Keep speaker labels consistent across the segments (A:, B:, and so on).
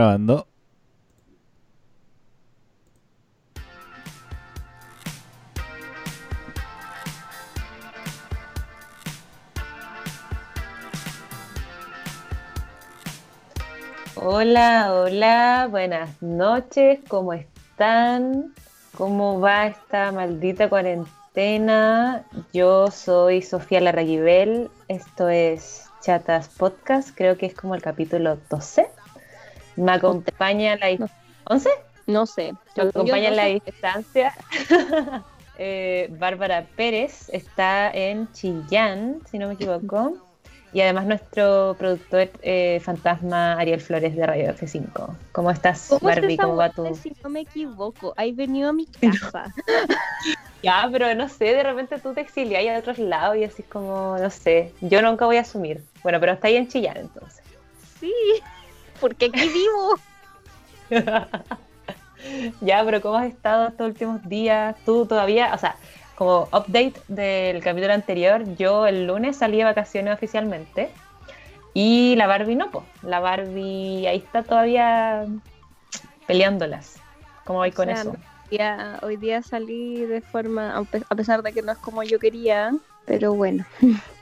A: Grabando.
B: Hola, hola, buenas noches, ¿cómo están? ¿Cómo va esta maldita cuarentena? Yo soy Sofía Larraguibel, esto es Chatas Podcast, creo que es como el capítulo 12. Me acompaña la... ¿11?
C: No sé.
B: Me acompaña la distancia. eh, Bárbara Pérez está en Chillán, si no me equivoco. Y además nuestro productor eh, fantasma Ariel Flores de Radio F5. ¿Cómo estás,
C: ¿Cómo
B: Barbie? ¿Cómo va?
C: Si no me equivoco, has venido a mi casa.
B: Ya, pero no sé, de repente tú te exilias a otros lados y así como, no sé, yo nunca voy a asumir. Bueno, pero está ahí en Chillán entonces.
C: Sí, porque aquí vivo.
B: ya, pero ¿cómo has estado estos últimos días? Tú todavía, o sea, como update del capítulo anterior, yo el lunes salí de vacaciones oficialmente y la Barbie no, po. La Barbie ahí está todavía peleándolas. ¿Cómo vais
C: O
B: con
C: sea,
B: eso?
C: Ya, hoy día salí de forma, a pesar de que no es como yo quería, pero bueno.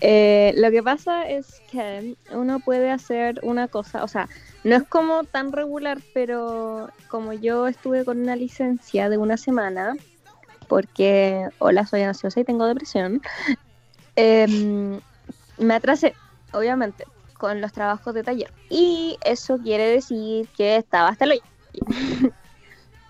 C: Eh, lo que pasa es que uno puede hacer una cosa, o sea, no es como tan regular, pero como yo estuve con una licencia de una semana, porque, hola, soy ansiosa y tengo depresión, em, me atrasé, obviamente, con los trabajos de taller. Y eso quiere decir que estaba hasta el hoyo.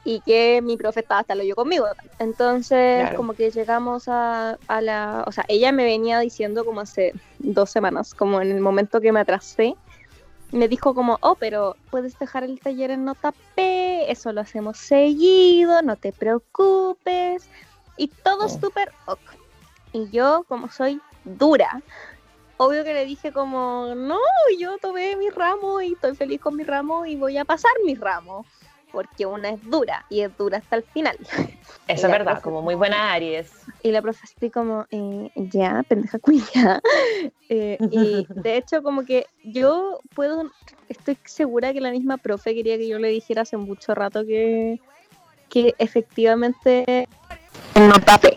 C: y que mi profe estaba hasta el hoyo conmigo. Entonces,
B: Claro.
C: como que llegamos a, a la... O sea, ella me venía diciendo como hace dos semanas, como en el momento que me atrasé, me dijo como, oh, pero puedes dejar el taller en nota P, eso lo hacemos seguido, no te preocupes. Y todo
B: Oh.
C: súper ok. Y yo, como soy dura, obvio que le dije como, no, yo tomé mi ramo y estoy feliz con mi ramo y voy a pasar mi ramo. Porque una es dura y es dura hasta el final.
B: Eso es verdad,
C: profe-
B: como muy buena Aries.
C: Y la profe así como, eh, ya, pendeja cuya. Eh, y de hecho como que yo puedo, estoy segura que la misma profe quería que yo le dijera hace mucho rato que, que efectivamente no tapé.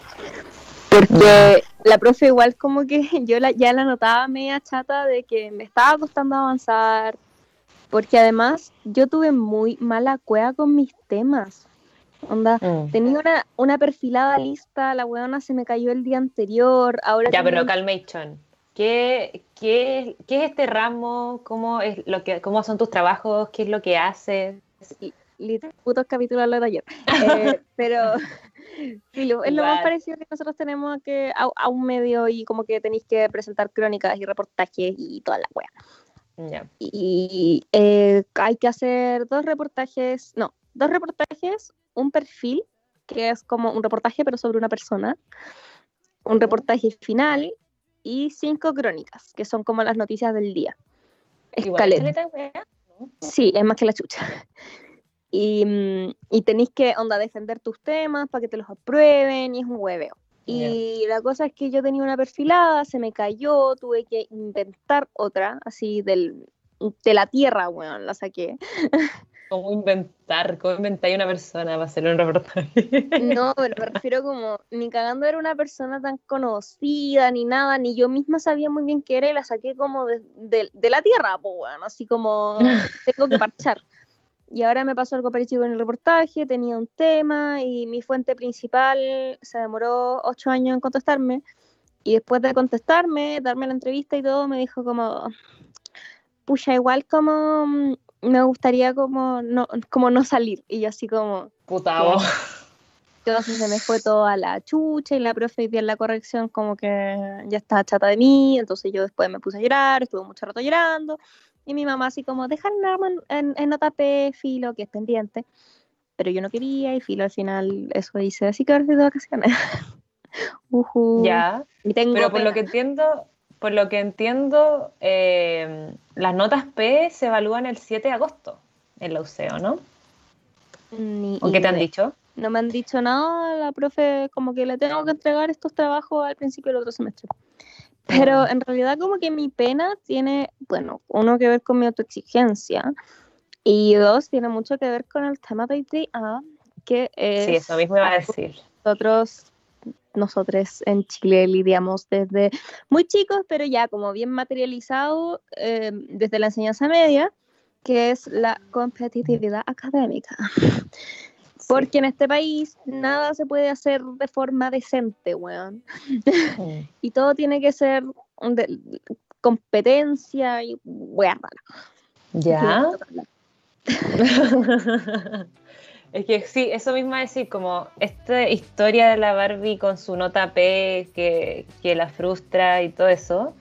C: Porque la profe igual como que yo la, ya la notaba media chata de que me estaba costando avanzar. Porque además yo tuve muy mala cueva con mis temas. Onda,
B: Mm.
C: Tenía una, una perfilada lista, la weona se me cayó el día anterior, ahora
B: Ya, pero
C: un-
B: calmation. ¿Qué, qué, qué es este ramo? ¿Cómo, es lo que, ¿Cómo son tus trabajos? ¿Qué es lo que haces?
C: literal, putos capítulos de ayer. Eh, pero filo, es lo más parecido que nosotros tenemos a, que, a, a un medio y como que tenéis que presentar crónicas y reportajes y toda la wea. Y eh, hay que hacer dos reportajes, no, dos reportajes, un perfil, que es como un reportaje pero sobre una persona, un reportaje final y cinco crónicas, que son como las noticias del día. Escaleta. Sí, es más que la chucha. Y, mm, y tenéis que, onda, defender tus temas para que te los aprueben y es un hueveo. Y la cosa es que yo tenía una perfilada, se me cayó, tuve que inventar otra, así del, de la tierra, weón, la saqué.
B: ¿Cómo inventar? ¿Cómo inventar una persona para hacer un reportaje?
C: No, pero me refiero como, ni cagando era una persona tan conocida, ni nada, ni yo misma sabía muy bien qué era y la saqué como de, de- de la tierra, pues, weón, así como tengo que parchar. Y ahora me pasó algo parecido en el reportaje, tenía un tema y mi fuente principal se demoró ocho años en contestarme. Y después de contestarme, darme la entrevista y todo, me dijo como, pucha, igual como mm, me gustaría como no, como no salir. Y yo así como,
B: Puta vos.
C: entonces se me fue todo a la chucha y la profe día en la corrección como que ya estaba chata de mí, entonces yo después me puse a llorar, estuve mucho rato llorando y mi mamá así como, deja el arma en, en, en nota P, filo, que es pendiente, pero yo no quería y filo al final eso hice, así que ahora estoy de vacaciones. Ujú.
B: Ya.
C: Y tengo
B: Pero por lo que entiendo, por lo que entiendo, eh, las notas P se evalúan el 7 de agosto en la UCEO, ¿no?
C: Ni
B: ¿O qué te han dicho?
C: No me han dicho nada, la profe como que le tengo que entregar estos trabajos al principio del otro semestre. Pero en realidad como que mi pena tiene, bueno, uno que ver con mi autoexigencia, Y dos, tiene mucho que ver con el tema de día, que es...
B: Sí, eso mismo iba a decir.
C: Nosotros, nosotros en Chile lidiamos desde muy chicos, pero ya como bien materializado eh, desde la enseñanza media, que es la competitividad académica. Porque en este país nada se puede hacer de forma decente, weón. Y todo tiene que ser de- competencia y weón rara.
B: ¿Ya? es que sí, eso mismo es decir, como esta historia de la Barbie con su nota P que, que la frustra y todo eso,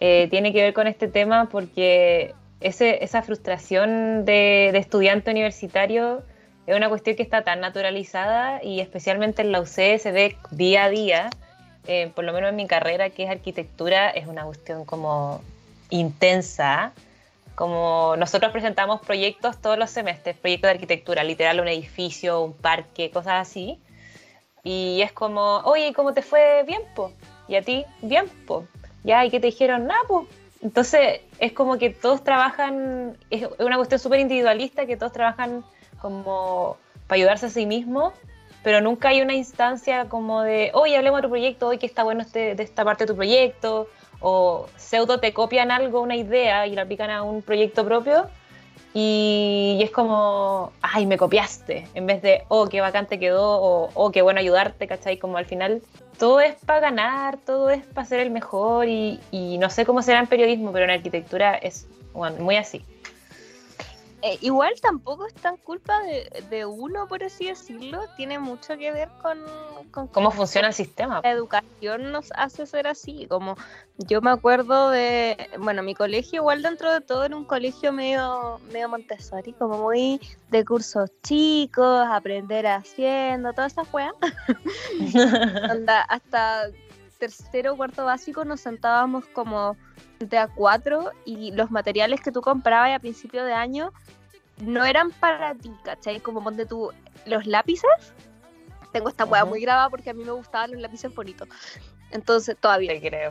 B: eh, tiene que ver con este tema porque ese, esa frustración de, de estudiante universitario es una cuestión que está tan naturalizada y especialmente en la UC se ve día a día, eh, por lo menos en mi carrera que es arquitectura, es una cuestión como intensa como nosotros presentamos proyectos todos los semestres, proyectos de arquitectura, literal un edificio, un parque, cosas así. Y es como, oye, ¿cómo te fue? Bien, po. ¿Y a ti? Bien, po. Ya, ¿y qué te dijeron? Nada, po. Entonces, es como que todos trabajan, es una cuestión súper individualista, que todos trabajan como para ayudarse a sí mismos, pero nunca hay una instancia como de, oye, hablemos de tu proyecto, hoy que está bueno este, de esta parte de tu proyecto, o pseudo te copian algo, una idea y la aplican a un proyecto propio y, y es como, ay, me copiaste, en vez de, oh, qué bacán te quedó, o oh, qué bueno ayudarte, ¿cachai? Como al final todo es para ganar, todo es para ser el mejor y, y no sé cómo será en periodismo, pero en arquitectura es bueno, muy así.
C: Eh, igual tampoco es tan culpa de, de uno, por así decirlo. Tiene mucho que ver con, con
B: ¿Cómo funciona el sistema?
C: la educación nos hace ser así. Como yo me acuerdo de, bueno, mi colegio igual dentro de todo era un colegio medio, medio Montessori, como muy de cursos chicos, aprender haciendo, todas esas weas. Hasta tercero o cuarto básico nos sentábamos como de a cuatro y los materiales que tú comprabas a principio de año no eran para ti, ¿cachai? Como ponte tú los lápices. Tengo esta hueá
B: Ujú.
C: muy grabada porque a mí me gustaban los lápices bonitos. Entonces, todavía.
B: Te creo.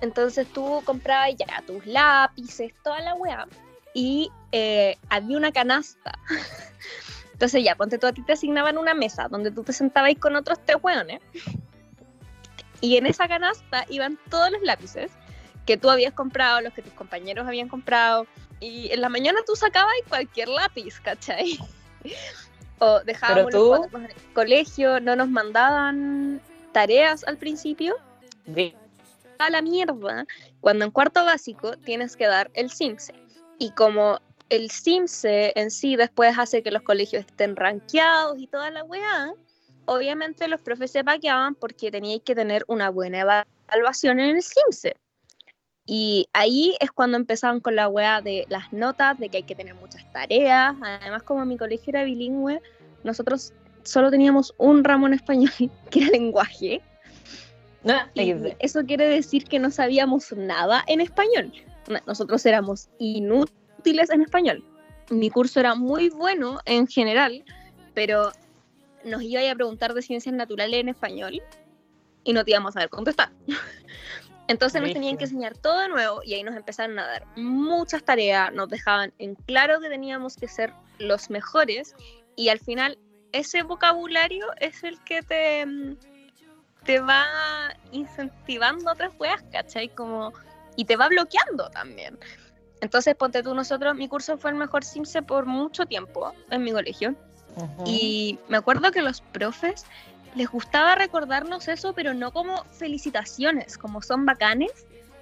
C: Entonces tú comprabas ya tus lápices, toda la weá. Y eh, había una canasta. Entonces ya, ponte tú a ti te asignaban una mesa donde tú te sentabas con otros tres weones. Y en esa canasta iban todos los lápices que tú habías comprado, los que tus compañeros habían comprado. Y en la mañana tú sacabas cualquier lápiz, ¿cachai? O dejábamos los en el colegio, no nos mandaban tareas al principio
B: Vi-
C: a la mierda cuando en cuarto básico tienes que dar el CIMSE. Y como el CIMSE en sí después hace que los colegios estén rankeados y toda la weá, obviamente los profes se paqueaban porque teníais que tener una buena evaluación en el CIMSE. Y ahí es cuando empezaban con la weá de las notas, de que hay que tener muchas tareas. Además, como mi colegio era bilingüe, nosotros solo teníamos un ramo en español, que era lenguaje.
B: Ah,
C: Y eso quiere decir que no sabíamos nada en español. No- Nosotros éramos inútiles en español. Mi curso era muy bueno en general, pero nos iba a preguntar de ciencias naturales en español y no te íbamos a saber contestar. Entonces nos tenían que enseñar todo de nuevo y ahí nos empezaron a dar muchas tareas, nos dejaban en claro que teníamos que ser los mejores y al final ese vocabulario es el que te, mm, te va incentivando a otras weas, ¿cachai? Como, y te va bloqueando también. Entonces, ponte tú, nosotros, mi curso fue el mejor CIMSE por mucho tiempo en mi colegio. Y me acuerdo que los profes les gustaba recordarnos eso, pero no como felicitaciones, como son bacanes,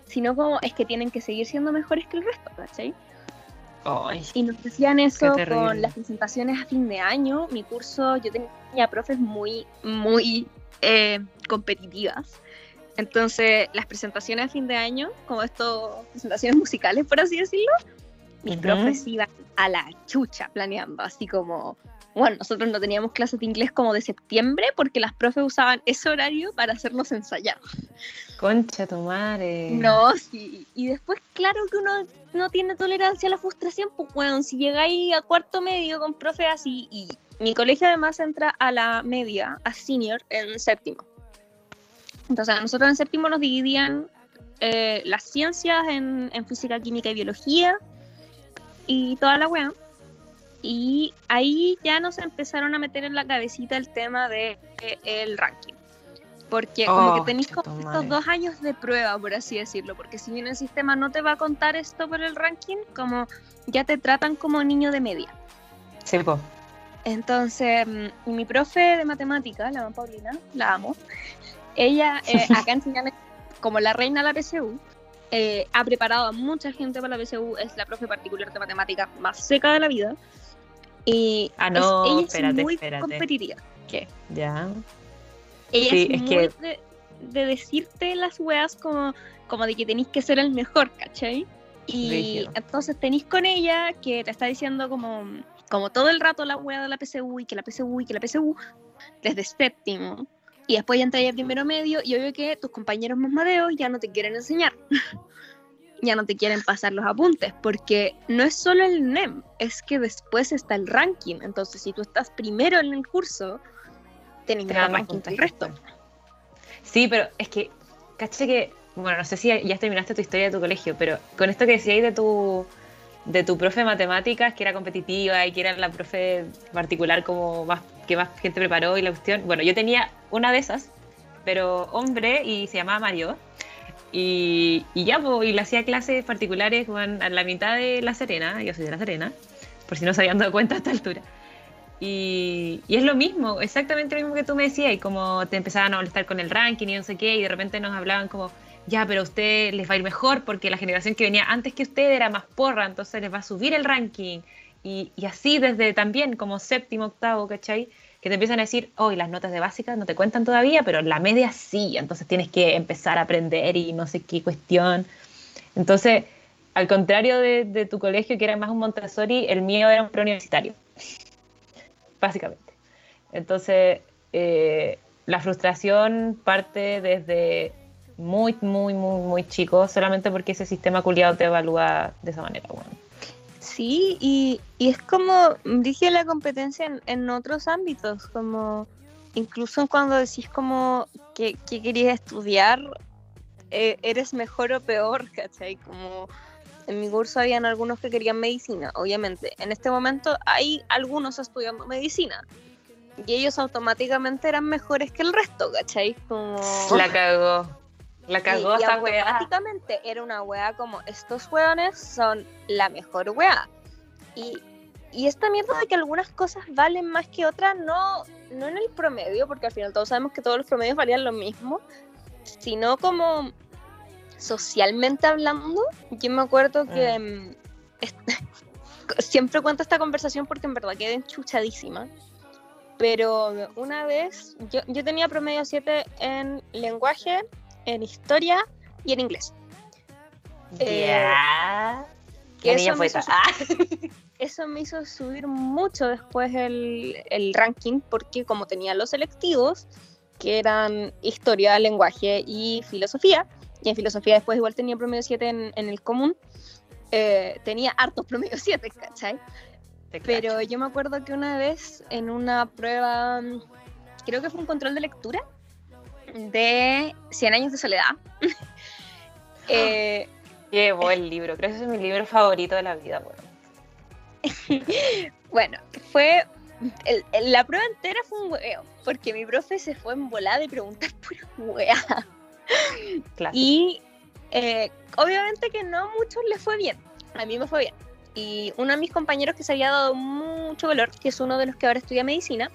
C: sino como es que tienen que seguir siendo mejores que el resto, ¿cachai?
B: Ay,
C: Y nos decían eso con las presentaciones a fin de año. Mi curso, yo tenía profes muy, muy eh, competitivas. Entonces, las presentaciones a fin de año, como estos presentaciones musicales, por así decirlo, mis
B: Ujú.
C: profes iban a la chucha planeando, así como, bueno, nosotros no teníamos clases de inglés como de septiembre porque las profes usaban ese horario para hacernos ensayar.
B: Concha tu madre.
C: No, sí. Y después, claro que uno no tiene tolerancia a la frustración, pues bueno, si llegáis a cuarto medio con profe así, y mi colegio además entra a la media, a senior, en séptimo. Entonces, a nosotros en séptimo nos dividían eh, las ciencias en, en física, química y biología y toda la weá. Y ahí ya nos empezaron a meter en la cabecita el tema de el ranking. Porque como que
B: Oh,
C: tenéis como estos dos años de prueba, por así decirlo, porque si bien el sistema no te va a contar esto por el ranking, como ya te tratan como niño de media.
B: Sí, po.
C: Entonces, mm, mi profe de matemática, la mamá Paulina, la amo, ella eh, acá enseñan como la reina de la PSU, eh, ha preparado a mucha gente para la PSU, es la profe particular de matemática más seca de la vida. Y
B: Ah,
C: es-
B: no,
C: ella
B: espérate,
C: es muy
B: espérate.
C: competitiva. ¿Qué?
B: Ya.
C: Ella
B: Sí,
C: es,
B: es
C: muy
B: que-
C: de, de decirte las weas como, como de que tenéis que ser el mejor, ¿cachai? Y
B: Brígido.
C: entonces tenéis con ella que te está diciendo como, como todo el rato la wea de la PSU y que la PSU y que la PSU desde séptimo. Y después ya entré a primero medio y obvio que tus compañeros más madeos ya no te quieren enseñar. ya no te quieren pasar los apuntes, porque no es solo el NEM, es que después está el ranking. Entonces, si tú estás primero en el curso, mejor
B: dan más
C: ranking que el
B: puntaje.
C: resto.
B: Sí, pero es que, caché que, bueno, no sé si ya terminaste tu historia de tu colegio, pero con esto que decíais de tu, de tu profe de matemáticas, que era competitiva y que era la profe particular como más, que más gente preparó y la cuestión, bueno, yo tenía una de esas, pero hombre y se llamaba Mario. Y, y ya, y le hacía clases particulares a la mitad de La Serena, yo soy de La Serena, por si no se habían dado cuenta a esta altura. Y, y es lo mismo, exactamente lo mismo que tú me decías, y como te empezaban a molestar con el ranking y no sé qué, y de repente nos hablaban como, ya, pero a usted les va a ir mejor porque la generación que venía antes que usted era más porra, entonces les va a subir el ranking. Y, y así desde también como séptimo, octavo, ¿cachai? Que te empiezan a decir, hoy las notas de básicas no te cuentan todavía, pero la media sí, entonces tienes que empezar a aprender y no sé qué cuestión. Entonces, al contrario de, de tu colegio, que era más un Montessori, el mío era un preuniversitario básicamente. Entonces, eh, la frustración parte desde muy, muy, muy, muy chico, solamente porque ese sistema culiado te evalúa de esa manera. Bueno.
C: Sí, y, y es como, dije la competencia en, en otros ámbitos, como incluso cuando decís como que, que querías estudiar, eh, eres mejor o peor, ¿cachai? Como en mi curso habían algunos que querían medicina, obviamente. En este momento hay algunos estudiando medicina. Y ellos automáticamente eran mejores que el resto, ¿cachai? Como...
B: La cagó. La cagó
C: y
B: esa weá.
C: automáticamente era una weá como estos weones son la mejor weá. Y, y esta mierda de que algunas cosas valen más que otras, no, no en el promedio, porque al final todos sabemos que todos los promedios valían lo mismo, sino como socialmente hablando. Yo me acuerdo que mm, est- siempre cuento esta conversación porque en verdad quedé enchuchadísima. Pero una vez, yo, yo tenía promedio 7 en lenguaje, en historia y en inglés. Eh,
B: Ya. La niña
C: eso, me hizo.
B: Ah.
C: eso me hizo subir mucho después el, el ranking, porque como tenía los selectivos, que eran historia, lenguaje y filosofía, y en filosofía después igual tenía promedio 7 en, en el común, eh, tenía hartos promedio 7, ¿cachai? Pero yo me acuerdo que una vez en una prueba, mm, creo que fue un control de lectura de 100 años de soledad. eh,
B: Qué buen libro. Creo que ese es mi libro favorito de la vida. Bueno.
C: bueno, fue. el- el- la prueba entera fue un huevo, porque mi profe se fue en volada y preguntar pura hueá. Y eh, obviamente que no a muchos les fue bien. A mí me fue bien. Y uno de mis compañeros que se había dado mucho valor, que es uno de los que ahora estudia medicina,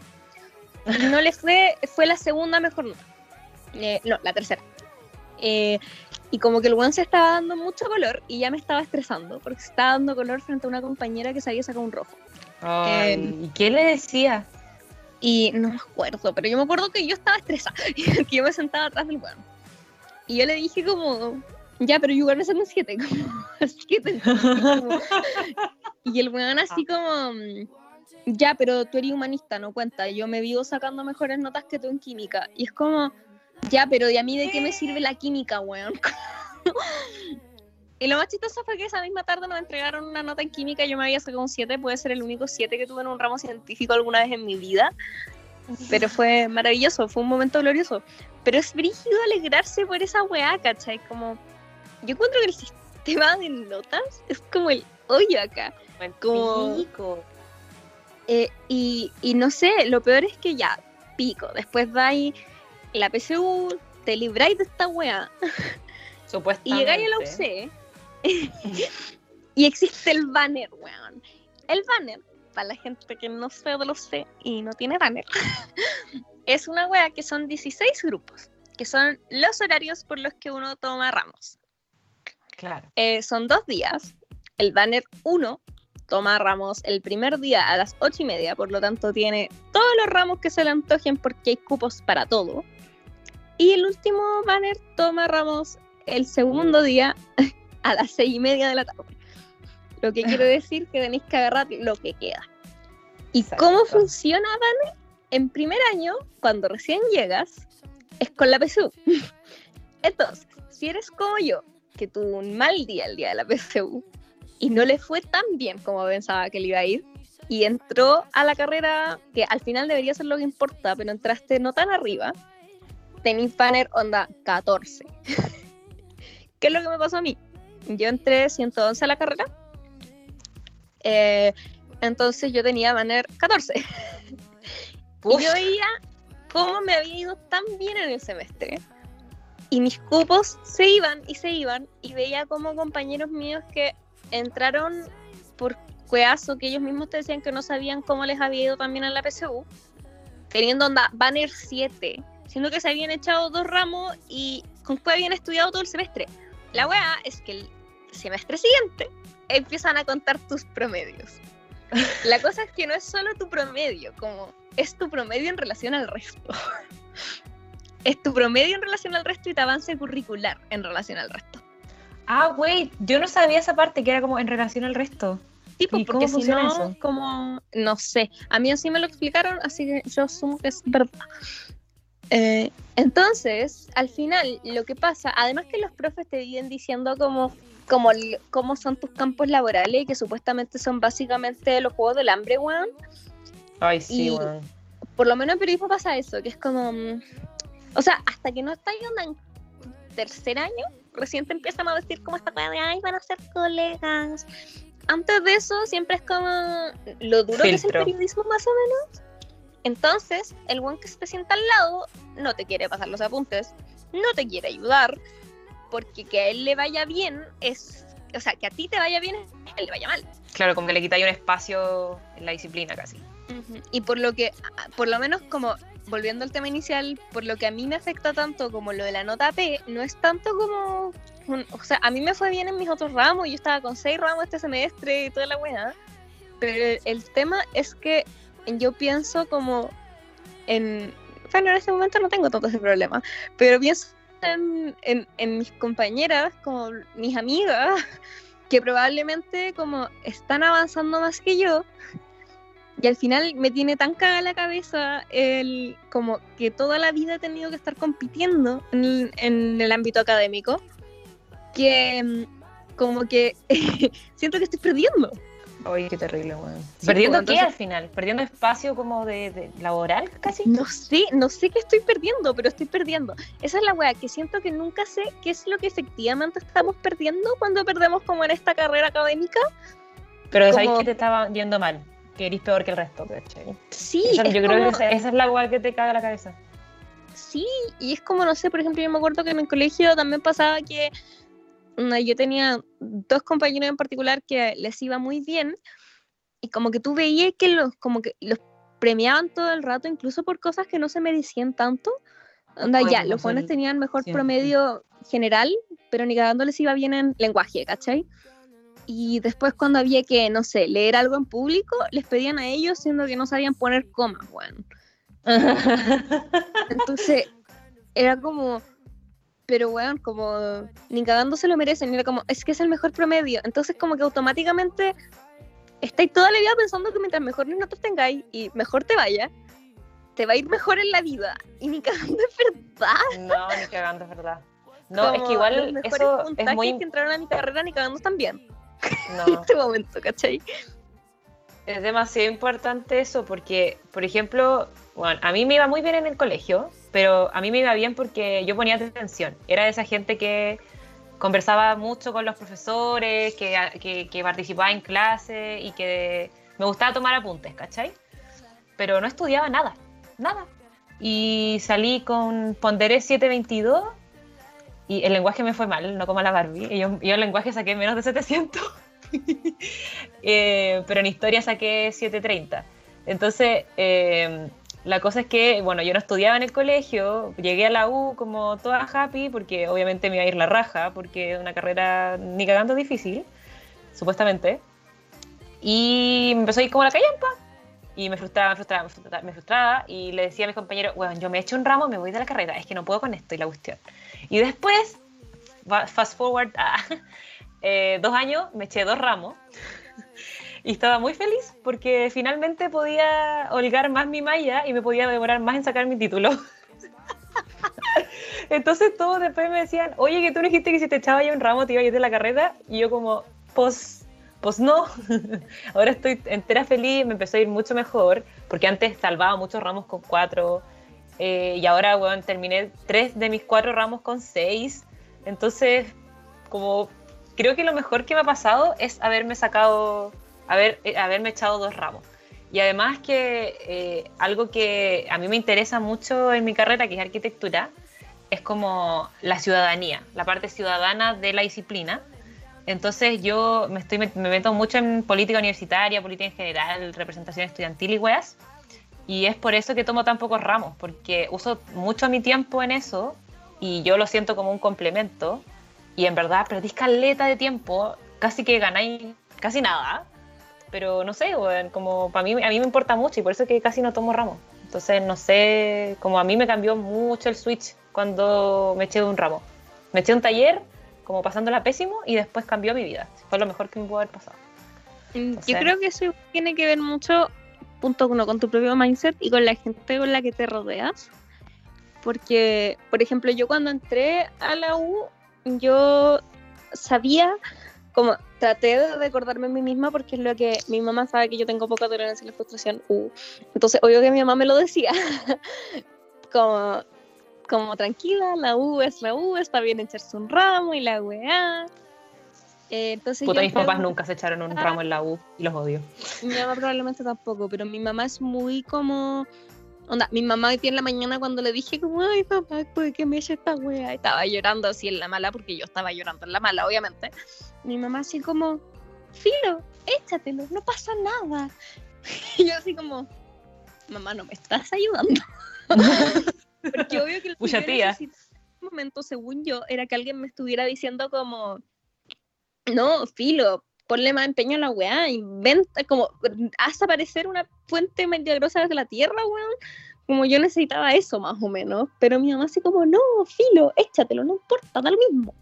C: no le fue, fue la segunda mejor nota. Eh, no, la tercera. Eh, y como que el weón se estaba dando mucho color y ya me estaba estresando, porque se estaba dando color frente a una compañera que se había sacado un rojo.
B: Ay,
C: em,
B: ¿Y qué le decía?
C: Y no me acuerdo, pero yo me acuerdo que yo estaba estresada, que yo me sentaba atrás del weón. Y yo le dije como, ya, pero yo saco un 7, como, así que te entendí, como- Y el weón así como, ya, pero tú eres humanista, no cuenta, yo me vivo sacando mejores notas que tú en química. Y es como, ya, pero ¿y a mí de qué me sirve la química, weón? Y lo más chistoso fue que esa misma tarde nos entregaron una nota en química y yo me había sacado un 7, puede ser el único 7 que tuve en un ramo científico alguna vez en mi vida. Pero fue maravilloso, fue un momento glorioso. Pero es brígido alegrarse por esa weá, ¿cachai? Como, yo encuentro que el sistema de notas es como el hoyo acá. Como-
B: pico.
C: Eh, y, y no sé, lo peor es que ya, pico, después dais la PSU, te libráis de esta weá. Y llegáis a la UC y existe el banner, weón. El banner, para la gente que no sé de lo sé y no tiene banner, es una wea que son 16 grupos, que son los horarios por los que uno toma ramos.
B: Claro.
C: Eh, son dos días. El banner 1 toma ramos el primer día a las 8 y media, por lo tanto tiene todos los ramos que se le antojen porque hay cupos para todo. Y el último banner toma ramos el segundo día a las seis y media de la tarde. Lo que quiero decir que tenéis que agarrar lo que queda. ¿Y cómo funciona, Vane? En primer año, cuando recién llegas, es con la PSU. Entonces, si eres como yo, que tuvo un mal día el día de la PSU y no le fue tan bien como pensaba que le iba a ir, y entró a la carrera que al final debería ser lo que importa, pero entraste no tan arriba, tenéis banner onda 14. ¿Qué es lo que me pasó a mí? Yo entré 111 a la carrera. Eh, entonces yo tenía banner 14. y yo veía cómo me había ido tan bien en el semestre. Y mis cupos se iban y se iban. Y veía como compañeros míos que entraron por cueazo, que ellos mismos te decían que no sabían cómo les había ido también en la PSU, teniendo onda banner 7, siendo que se habían echado dos ramos y con que habían estudiado todo el semestre. La weá es que el semestre siguiente empiezan a contar tus promedios. La cosa es que no es solo tu promedio, como es tu promedio en relación al resto. es tu promedio en relación al resto y tu avance curricular en relación al resto.
B: Ah, wait, yo no sabía esa parte que era como en relación al resto.
C: Tipo, ¿Y porque si no, eso? como, no sé, a mí así me lo explicaron, así que yo asumo que es verdad. Eh, entonces, al final, lo que pasa, además que los profes te vienen diciendo como, como, cómo son tus campos laborales, que supuestamente son básicamente los juegos del hambre, weón.
B: Ay, sí, weón.
C: Por lo menos en periodismo pasa eso, que es como. Mm, o sea, hasta que no estás en tercer año, recién te empiezan a decir como esta cosa de ay, van a ser colegas. Antes de eso, siempre es como lo duro que es el periodismo, más o menos entonces, el one que se sienta al lado no te quiere pasar los apuntes, no te quiere ayudar, porque que a él le vaya bien es. O sea, que a ti te vaya bien es que a él le vaya mal.
B: Claro, como que le quitáis un espacio en la disciplina casi.
C: Y por lo que, por lo menos como volviendo al tema inicial, por lo que a mí me afecta tanto como lo de la nota P, no es tanto como. o sea, a mí me fue bien en mis otros ramos, yo estaba con seis ramos este semestre y toda la buena. Pero el tema es que yo pienso como en, bueno, en este momento no tengo tanto ese problema, pero pienso en, mis compañeras, como mis amigas, que probablemente como están avanzando más que yo, y al final me tiene tan cagada la cabeza el como que toda la vida he tenido que estar compitiendo en, en el ámbito académico, que mm, como que siento que estoy perdiendo.
B: Oye, qué terrible, weón. ¿Perdiendo pues, qué al final? ¿Perdiendo espacio como de, laboral casi?
C: No sé, no sé qué estoy perdiendo, pero estoy perdiendo. Esa es la weá, que siento que nunca sé qué es lo que efectivamente estamos perdiendo cuando perdemos como en esta carrera académica.
B: Pero como... sabéis que te estaba yendo mal, que eres peor que el resto, ¿cachai?
C: Sí.
B: yo creo que esa, es la weá que te caga la cabeza.
C: Sí, y es como, no sé, por ejemplo, yo me acuerdo que en el colegio también pasaba que yo tenía dos compañeros en particular que les iba muy bien y como que tú veías que los, como que los premiaban todo el rato, incluso por cosas que no se merecían tanto. Onda, ya, los jóvenes tenían mejor promedio general, pero ni cagando les iba bien en lenguaje, ¿cachai? Y después cuando había que, no sé, leer algo en público, les pedían a ellos siendo que no sabían poner comas, bueno. Entonces, era como, pero weón, como ni cagando se lo merecen, era como, es que es el mejor promedio. Entonces, como que automáticamente estáis toda la vida pensando que mientras mejores notas tengáis y mejor te vaya, te va a ir mejor en la vida. Y ni cagando es verdad.
B: No, ni cagando es verdad. No, es que igual los eso es muy...
C: que entraron a mi carrera ni cagando también. No. en este momento, ¿cachai?
B: Es demasiado importante eso porque, por ejemplo, bueno, a mí me iba muy bien en el colegio, pero a mí me iba bien porque yo ponía atención. Era de esa gente que conversaba mucho con los profesores, que, que, participaba en clase y que me gustaba tomar apuntes, ¿cachai? Pero no estudiaba nada, nada. Y salí con, ponderé 722 y el lenguaje me fue mal, no como la Barbie. Y yo, yo el lenguaje saqué menos de 700. Eh, pero en historia saqué 730. Entonces, eh, la cosa es que, bueno, yo no estudiaba en el colegio, llegué a la U como toda happy, porque obviamente me iba a ir la raja, porque es una carrera ni cagando difícil, supuestamente. Y me empezó a ir como la callampa. Y me frustraba, me frustraba, me frustraba, me frustraba. Y le decía a mis compañeros, bueno, yo me he hecho un ramo, me voy de la carrera, es que no puedo con esto y la cuestión. Y después, fast forward a eh, dos años, me eché dos ramos. Y estaba muy feliz porque finalmente podía holgar más mi malla y me podía demorar más en sacar mi título. Entonces todos después me decían, oye, que tú dijiste que si te echaba ya un ramo te iba a ir de la carrera. Y yo como, pues, pues no. Ahora estoy entera feliz, me empezó a ir mucho mejor, porque antes salvaba muchos ramos con cuatro. Eh, y ahora, bueno, terminé tres de mis cuatro ramos con seis. Entonces, como creo que lo mejor que me ha pasado es haberme sacado haber, eh, haberme echado dos ramos. Y además que eh, algo que a mí me interesa mucho en mi carrera, que es arquitectura, es como la ciudadanía, la parte ciudadana de la disciplina. Entonces yo me, estoy, me meto mucho en política universitaria, política en general, representación estudiantil y weas. Y es por eso que tomo tan pocos ramos, porque uso mucho mi tiempo en eso y yo lo siento como un complemento. Y en verdad perdí caleta de tiempo, casi que ganáis casi nada pero no sé, como para mí, a mí me importa mucho y por eso que casi no tomo ramo. Entonces, no sé, como a mí me cambió mucho el switch cuando me eché de un ramo. Me eché un taller, como pasándola pésimo, y después cambió mi vida. Fue lo mejor que me pudo haber pasado.
C: Mm, yo creo que eso tiene que ver mucho, punto uno, con tu propio mindset y con la gente con la que te rodeas. Porque, por ejemplo, yo cuando entré a la U, yo sabía como traté de recordarme a mí misma porque es lo que mi mamá sabe que yo tengo poca tolerancia a la frustración. Uh. Entonces, obvio que mi mamá me lo decía. como, como tranquila, la U es la U, está bien echarse un ramo y la weá.
B: Eh, entonces Puta, mis papás nunca se echaron un ramo en la U y los odio.
C: Mi mamá probablemente tampoco, pero mi mamá es muy como Onda, mi mamá hoy día en la mañana cuando le dije como, ay papá, ¿por qué me echa esta wea? estaba llorando así en la mala, porque yo estaba llorando en la mala, obviamente. Mi mamá así como, filo, échatelo, no pasa nada. Y yo así como, mamá, no me estás ayudando. porque obvio que
B: Pucha tía.
C: momento, según yo, era que alguien me estuviera diciendo como, no, filo, ponle más empeño a la weá, inventa, como, haz aparecer una fuente milagrosa desde la tierra, weón. Como yo necesitaba eso más o menos, pero mi mamá así como, no, filo, échatelo, no importa, da lo mismo.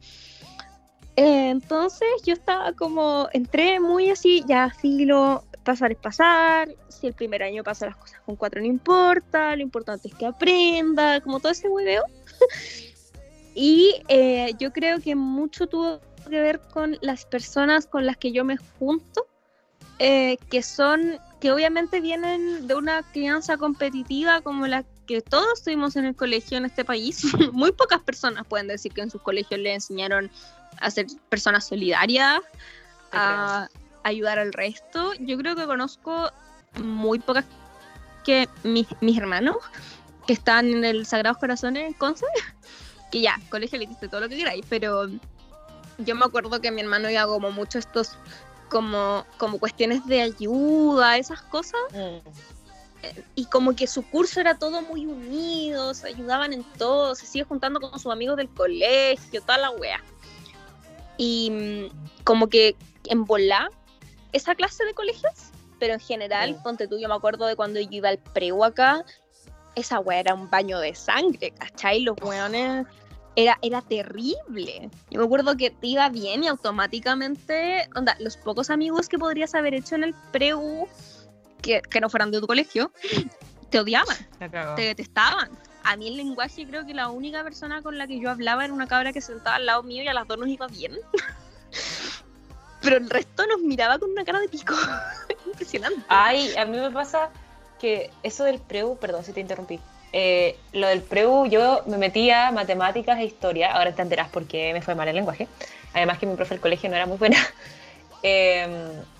C: Eh, entonces yo estaba como, entré muy así, ya filo, pasar es pasar, si el primer año pasa las cosas con cuatro no importa, lo importante es que aprenda, como todo ese hueveo. y eh, yo creo que mucho tuvo que ver con las personas con las que yo me junto, eh, que son, que obviamente vienen de una crianza competitiva como la que todos tuvimos en el colegio en este país. Muy pocas personas pueden decir que en sus colegios le enseñaron a ser personas solidarias, a ayudar al resto. Yo creo que conozco muy pocas que mis, mis hermanos que están en el Sagrados Corazones en Conce, que ya, colegio le diste todo lo que queráis, pero yo me acuerdo que mi hermano iba como mucho estos como, como cuestiones de ayuda, esas cosas. Mm. Y como que su curso era todo muy unido, se ayudaban en todo, se sigue juntando con sus amigos del colegio, toda la wea. Y mm, como que en volá esa clase de colegios, pero en general, mm. ponte tú, yo me acuerdo de cuando yo iba al preu acá, esa wea era un baño de sangre, ¿cachai? Los weones era, era terrible. Yo me acuerdo que te iba bien y automáticamente, onda, los pocos amigos que podrías haber hecho en el preu que, que no fueran de tu colegio, te odiaban, te detestaban. A mí el lenguaje creo que la única persona con la que yo hablaba era una cabra que sentaba al lado mío y a las dos nos iba bien. Pero el resto nos miraba con una cara de pico. Impresionante.
B: Ay, a mí me pasa que eso del preu, perdón si te interrumpí, eh, lo del preu, yo me metía matemáticas e historia, ahora te enterás porque me fue mal el lenguaje, además que mi profe del colegio no era muy buena. Em,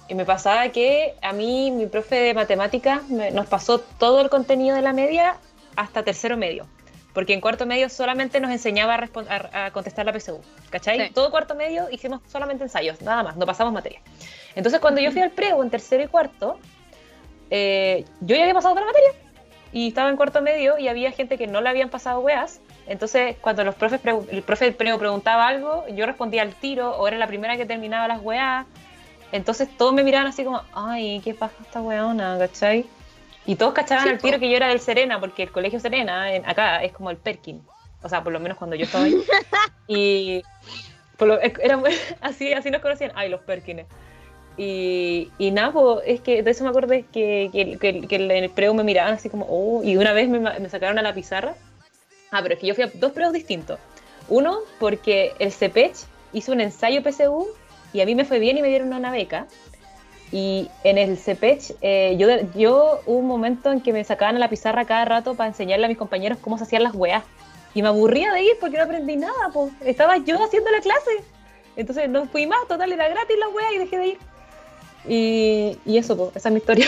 B: Y me pasaba que a mí, mi profe de matemáticas, nos pasó todo el contenido de la media hasta tercero medio. Porque en cuarto medio solamente nos enseñaba a, a contestar la PSU. ¿Cachai? Todo cuarto medio hicimos solamente ensayos, nada más, no pasamos materia. Entonces, cuando yo fui al prego en tercero y cuarto, eh, yo ya había pasado la materia. Y estaba en cuarto medio y había gente que no le habían pasado weas. Entonces, cuando los profes el profe del prego preguntaba algo, yo respondía al tiro, o era la primera que terminaba las weas. Entonces todos me miraban así como, ay, qué pasa esta weona, ¿cachai? Y todos cachaban al tiro que yo era del Serena, porque el colegio Serena acá es como el Perkin. O sea, por lo menos cuando yo estaba ahí. y era, así, así nos conocían, ay, los Perkines. Y, y nada, pues, es que de eso me acuerdo que, que, que, en el preo me miraban así como, oh, y una vez me, me, sacaron a la pizarra. Ah, pero es que yo fui a dos preos distintos. Uno, porque el CEPECH hizo un ensayo PSU y a mí me fue bien y me dieron una beca. Y en el CEPECH, eh, yo, yo hubo un momento en que me sacaban a la pizarra cada rato para enseñarle a mis compañeros cómo se hacían las weas. Y me aburría de ir porque no aprendí nada, pues. Estaba yo haciendo la clase. Entonces no fui más, total, era gratis la wea y dejé de ir. Y, y eso, pues, esa es mi historia.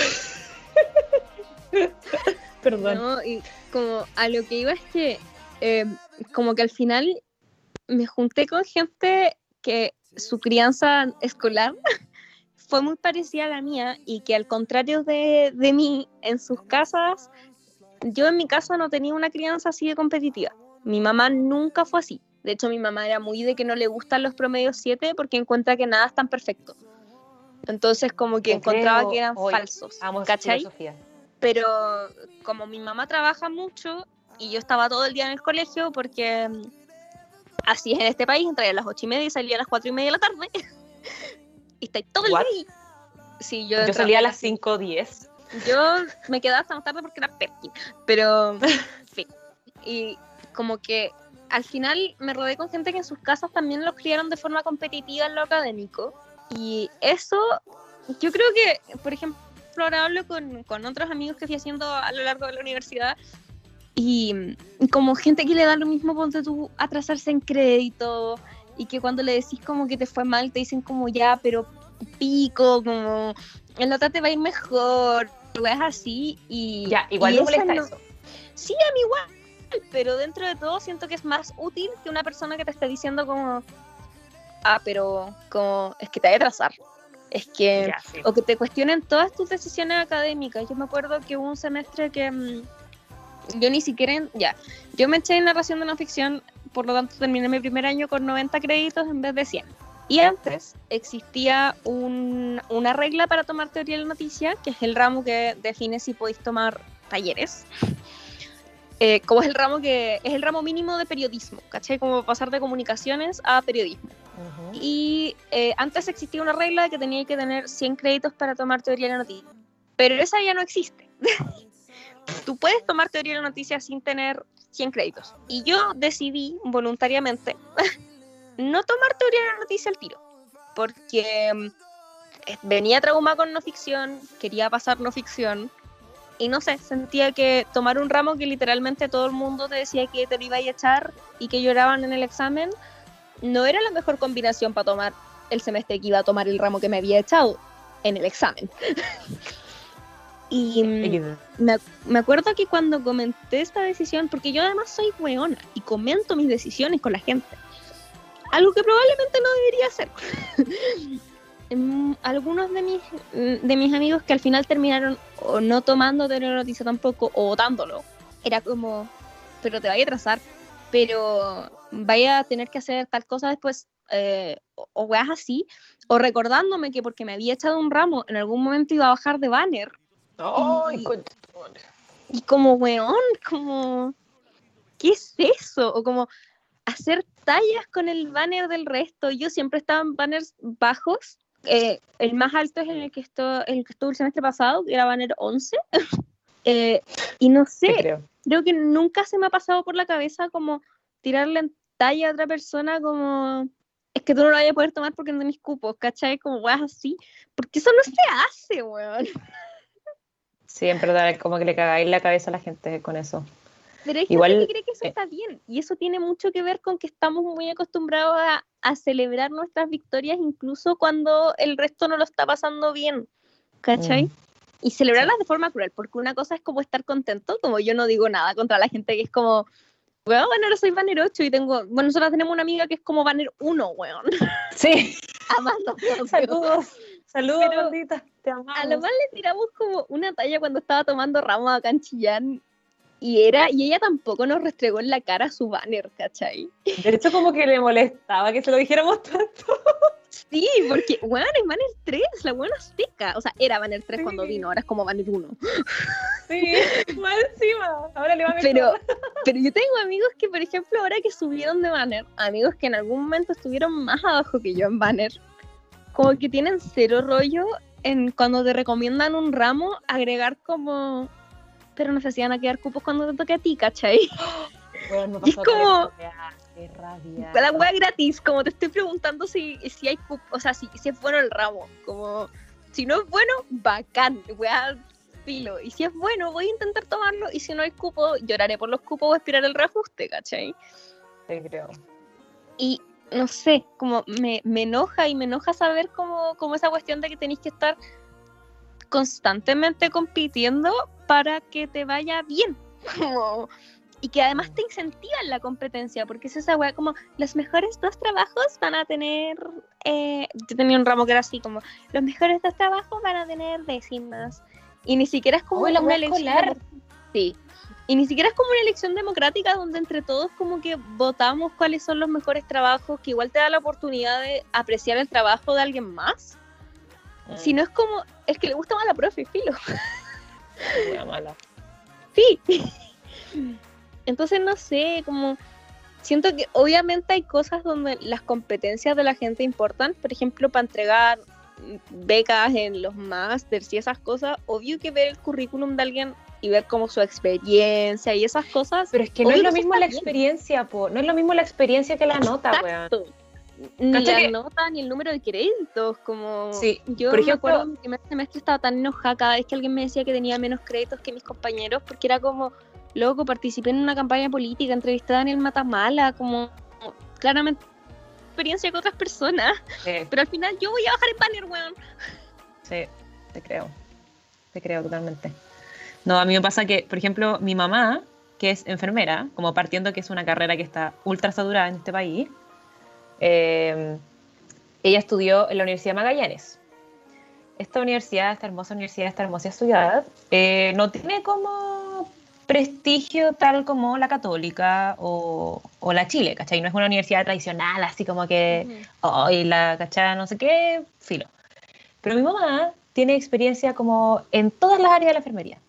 C: Perdón. No, y como a lo que iba es que, eh, como que al final me junté con gente que su crianza escolar fue muy parecida a la mía y que al contrario de, de mí, en sus casas, yo en mi casa no tenía una crianza así de competitiva. Mi mamá nunca fue así. De hecho, mi mamá era muy de que no le gustan los promedios 7 porque encuentra que nada es tan perfecto. Entonces, como que encontraba que eran falsos. ¿Cachai? Pero como mi mamá trabaja mucho y yo estaba todo el día en el colegio porque Así es en este país, entré a las ocho y media y salía a las cuatro y media de la tarde. y estáis todo el día.
B: Sí, yo, yo salía a las 5.10.
C: Yo me quedaba hasta más tarde porque era Perkin. Pero, fin. Y como que al final me rodeé con gente que en sus casas también los criaron de forma competitiva en lo académico. Y eso, yo creo que, por ejemplo, ahora hablo con, con otros amigos que fui haciendo a lo largo de la universidad y, como gente que le da lo mismo, ponte tú atrasarse en crédito y que cuando le decís como que te fue mal, te dicen como ya, pero pico, como el nota te va a ir mejor, es así y...
B: Ya, igual molesta eso.
C: Sí, a mí igual, pero dentro de todo siento que es más útil que una persona que te esté diciendo como, ah, pero como, es que te va a atrasar. Es que, o que te cuestionen todas tus decisiones académicas. Yo me acuerdo que hubo un semestre que mm, yo ni siquiera, ya, yo me eché en narración de no ficción, por lo tanto terminé mi primer año con 90 créditos en vez de 100. Y antes existía una regla para tomar teoría de la noticia, que es el ramo que define si podéis tomar talleres. Eh, como es el ramo que es el ramo mínimo de periodismo, ¿cachai? Como pasar de comunicaciones a periodismo. Y eh, antes existía una regla de que tenía que tener 100 créditos para tomar teoría de la noticia, pero esa ya no existe. tú puedes tomar teoría de la noticia sin tener 100 créditos. Y yo decidí voluntariamente no tomar teoría de la noticia al tiro, porque mm, venía trauma con no ficción, quería pasar no ficción, y no sé, sentía que tomar un ramo que literalmente todo el mundo te decía que te lo iba a echar y que lloraban en el examen, no era la mejor combinación para tomar el semestre que iba a tomar el ramo que me había echado en el examen. Y me, me, acuerdo que cuando comenté esta decisión, porque yo además soy weona y comento mis decisiones con la gente, algo que probablemente no debería hacer. Em, algunos de mis, de mis amigos que al final terminaron o no tomando noticia tampoco o dándolo, era como, pero te vaya a atrasar, pero vaya a tener que hacer tal cosa después, eh, o, o weas así, o recordándome que porque me había echado un ramo, en algún momento iba a bajar de banner y, como, weón, como, ¿qué es eso? O como hacer tallas con el banner del resto. Yo siempre estaba en banners bajos. Eh, el más alto es el que, estuvo, el que estuvo el semestre pasado, que era banner 11. Eh, y no sé, creo. creo. que nunca se me ha pasado por la cabeza como tirarle en talla a otra persona como es que tú no lo vayas a poder tomar porque no tenés cupos, ¿cachai? Como weas así. Porque eso no se hace, weón.
B: Siempre como que le cagáis la cabeza a la gente con eso.
C: Pero hay
B: Igual,
C: gente que cree que eso
B: eh,
C: está bien. Y eso tiene mucho que ver con que estamos muy acostumbrados a, a celebrar nuestras victorias incluso cuando el resto no lo está pasando bien. ¿Cachai?
B: Mm.
C: Y celebrarlas de forma cruel, porque una cosa es como estar contento, como yo no digo nada contra la gente que es como, weón, bueno, ahora soy Banner 8 y tengo, bueno, nosotros tenemos una amiga que es como Banner 1, weón.
B: Sí,
C: Amando.
B: saludos. Saludos. Te amamos.
C: A lo más le tiramos como una talla cuando estaba tomando ramos acá en Chillán. Y era, y ella tampoco nos restregó en la cara su banner, ¿cachai?
B: De hecho, como que le molestaba que se lo dijéramos tanto.
C: Sí, porque, weón, es banner 3, la buena seca. O sea, era banner 3
B: Sí.
C: cuando vino, ahora es como banner 1.
B: Sí, más encima. Ahora le va a meter.
C: Pero, pero yo tengo amigos que, por ejemplo, ahora que subieron de banner, amigos que en algún momento estuvieron más abajo que yo en banner, como que tienen cero rollo en cuando te recomiendan un ramo, agregar como. Pero no sé si van a quedar cupos cuando te toque a ti, ¿cachai?
B: Bueno, me
C: Y es como-
B: Qué rabia.
C: La wea gratis, como te estoy preguntando si, si hay cupo, o sea, si, si es bueno el ramo, como si no es bueno, bacán, wea filo. Y si es bueno, voy a intentar tomarlo, y si no hay cupo, lloraré por los cupos o esperar el reajuste, ¿cachai?
B: Te creo.
C: Y no sé, como me, me enoja y me enoja saber como, como esa cuestión de que tenéis que estar constantemente compitiendo para que te vaya bien. Como- y que además te incentivan la competencia, porque es esa weá como los mejores dos trabajos van a tener, eh, yo tenía un ramo que era así como, los mejores dos trabajos van a tener décimas. Y ni siquiera es como
B: la
C: una elección.
B: escolar.
C: Sí. Y ni siquiera es como una elección democrática donde entre todos como que votamos cuáles son los mejores trabajos, que igual te da la oportunidad de apreciar el trabajo de alguien más.
B: Mm,
C: Si no es como, es que le gusta más la profe, filo.
B: wea mala.
C: Sí. Entonces no sé, como siento que obviamente hay cosas donde las competencias de la gente importan, por ejemplo, para entregar becas en los másters y esas cosas, obvio que ver el currículum de alguien y ver como su experiencia y esas cosas.
B: Pero es que no es lo mismo la
C: bien.
B: experiencia, po. No es lo mismo la experiencia que la nota, weón.
C: Ni
B: ¿Cachai
C: la
B: que-
C: nota ni el número de créditos, como
B: Sí,
C: yo
B: por
C: me acuerdo en mi semestre estaba tan enojada cada vez que alguien me decía que tenía menos créditos que mis compañeros, porque era como, loco, participé en una campaña política, entrevisté a Daniel Matamala, como claramente experiencia que otras personas,
B: Sí,
C: pero al final yo voy a bajar en banner, weón.
B: sí, te creo. Te creo totalmente. No, a mí me pasa que, por ejemplo, mi mamá, que es enfermera, como partiendo que es una carrera que está ultra saturada en este país, eh, ella estudió en la Universidad Magallanes. Esta universidad, esta hermosa universidad, esta hermosa ciudad, eh, no tiene como prestigio tal como la católica o, o la Chile, ¿cachai? No es una universidad tradicional, así como que ay, la cachada, no sé qué, filo. Pero mi mamá tiene experiencia como en todas las áreas de la enfermería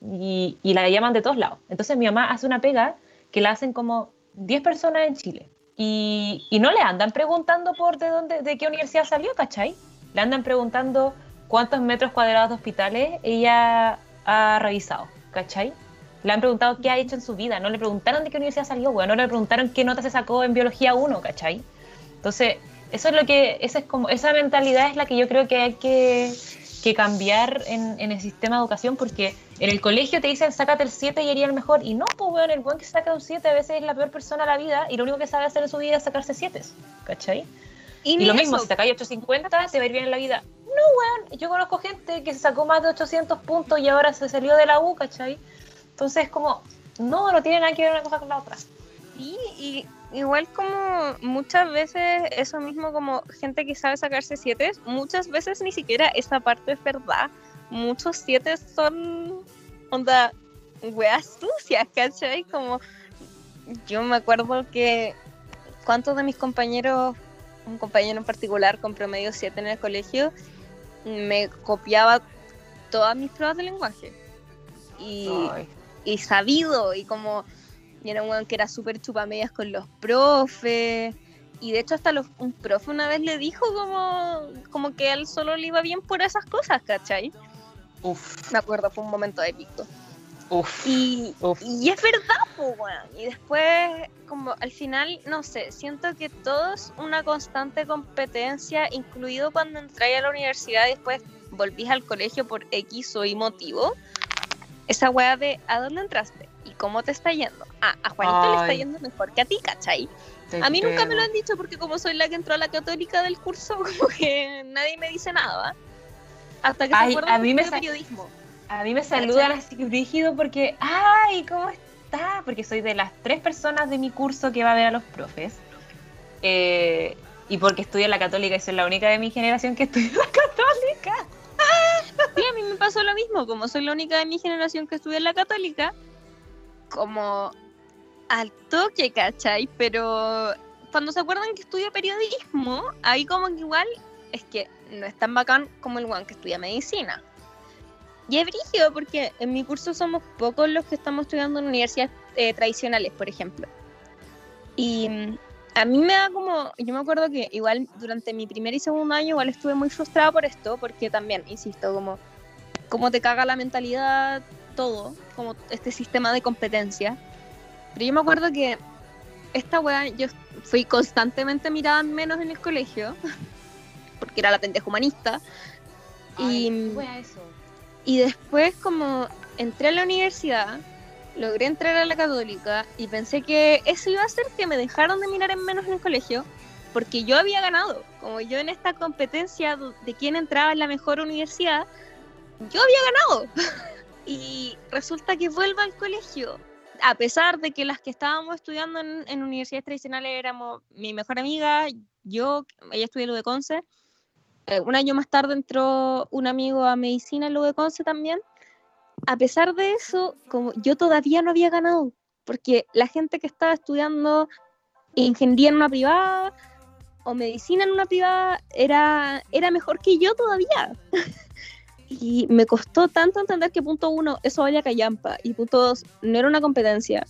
B: y, y la llaman de todos lados. Entonces mi mamá hace una pega que la hacen como 10 personas en Chile y, no le andan preguntando por de dónde, de qué universidad salió, ¿cachai? Le andan preguntando cuántos metros cuadrados de hospitales ella ha revisado, ¿cachai? Le han preguntado qué ha hecho en su vida, no le preguntaron de qué universidad salió, weón, no le preguntaron qué nota se sacó en biología 1, ¿cachai? Entonces, eso es lo que, esa es como, esa mentalidad es la que yo creo que hay que, que cambiar en, en el sistema de educación, porque en el colegio te dicen sácate el 7 y eres el mejor, y no, pues weón, el buen que saca un 7 a veces es la peor persona de la vida, y lo único que sabe hacer en su vida es sacarse 7, ¿cachai? Y, lo mismo,
C: eso.
B: si sacáis 850, te va a ir bien en la vida. No, weón, yo conozco gente que se sacó más de 800 puntos y ahora se salió de la U, ¿cachai? Entonces, como, no, no tiene nada que ver una cosa con la otra.
C: Sí, y igual como muchas veces eso mismo como gente que sabe sacarse siete, muchas veces ni siquiera esa parte es verdad. Muchos siete son onda weas sucias, ¿cachai? Como yo me acuerdo que cuántos de mis compañeros, un compañero en particular con promedio 7 en el colegio, me copiaba todas mis pruebas de lenguaje. Y y sabido y como y era un weón que era súper chupamedias con los profes y de hecho hasta los, un profe una vez le dijo como, como que a él solo le iba bien por esas cosas, ¿cachai?
B: uf,
C: Me acuerdo, fue un momento épico.
B: uf.
C: Y,
B: Uf.
C: y es verdad, pues, weón. Y después, como al final, no sé, siento que todo es una constante competencia, incluido cuando entráis a la universidad y después volvís al colegio por X o Y motivo. Esa weá de, ¿a dónde entraste? ¿Y cómo te está yendo? Ah, a Juanito le está yendo mejor que a ti, ¿cachai?
B: Te
C: A mí nunca me lo han dicho porque como soy la que entró a la católica del curso, como que nadie me dice nada. Hasta que
B: Ay,
C: se
B: a mí me
C: periodismo.
B: A mí me saludan así rígido porque, ay, ¿cómo está? Porque soy de las tres personas de mi curso que va a ver a los profes. Eh, y porque estudio en la católica y soy la única de mi generación que estudia en la católica.
C: Sí, a mí me pasó lo mismo, como soy la única de mi generación que estudia en la católica, como al toque, ¿cachai? Pero cuando se acuerdan que estudio periodismo, ahí como que igual es que no es tan bacán como el one que estudia medicina. Y es brígido porque en mi curso somos pocos los que estamos estudiando en universidades eh, tradicionales, por ejemplo. Y mm, a mí me da como, yo me acuerdo que igual durante mi primer y segundo año igual estuve muy frustrada por esto, porque también, insisto, como, como te caga la mentalidad, todo, como este sistema de competencia. Pero yo me acuerdo que esta weá, yo fui constantemente mirada en menos en el colegio, porque era la pendeja humanista. Y,
B: Ay, wea eso.
C: y después como entré a la universidad, logré entrar a la católica y pensé que eso iba a hacer que me dejaron de mirar en menos en el colegio, porque yo había ganado, como yo en esta competencia de quién entraba en la mejor universidad, yo había ganado. y resulta que vuelvo al colegio, a pesar de que las que estábamos estudiando en, en universidades tradicionales éramos mi mejor amiga, yo, ella estudió en de Conce, eh, un año más tarde entró un amigo a medicina en de Conce también. A pesar de eso, como yo todavía no había ganado, porque la gente que estaba estudiando ingeniería en una privada o medicina en una privada era, era mejor que yo todavía. y me costó tanto entender que punto uno, eso valía callampa, y punto dos, no era una competencia.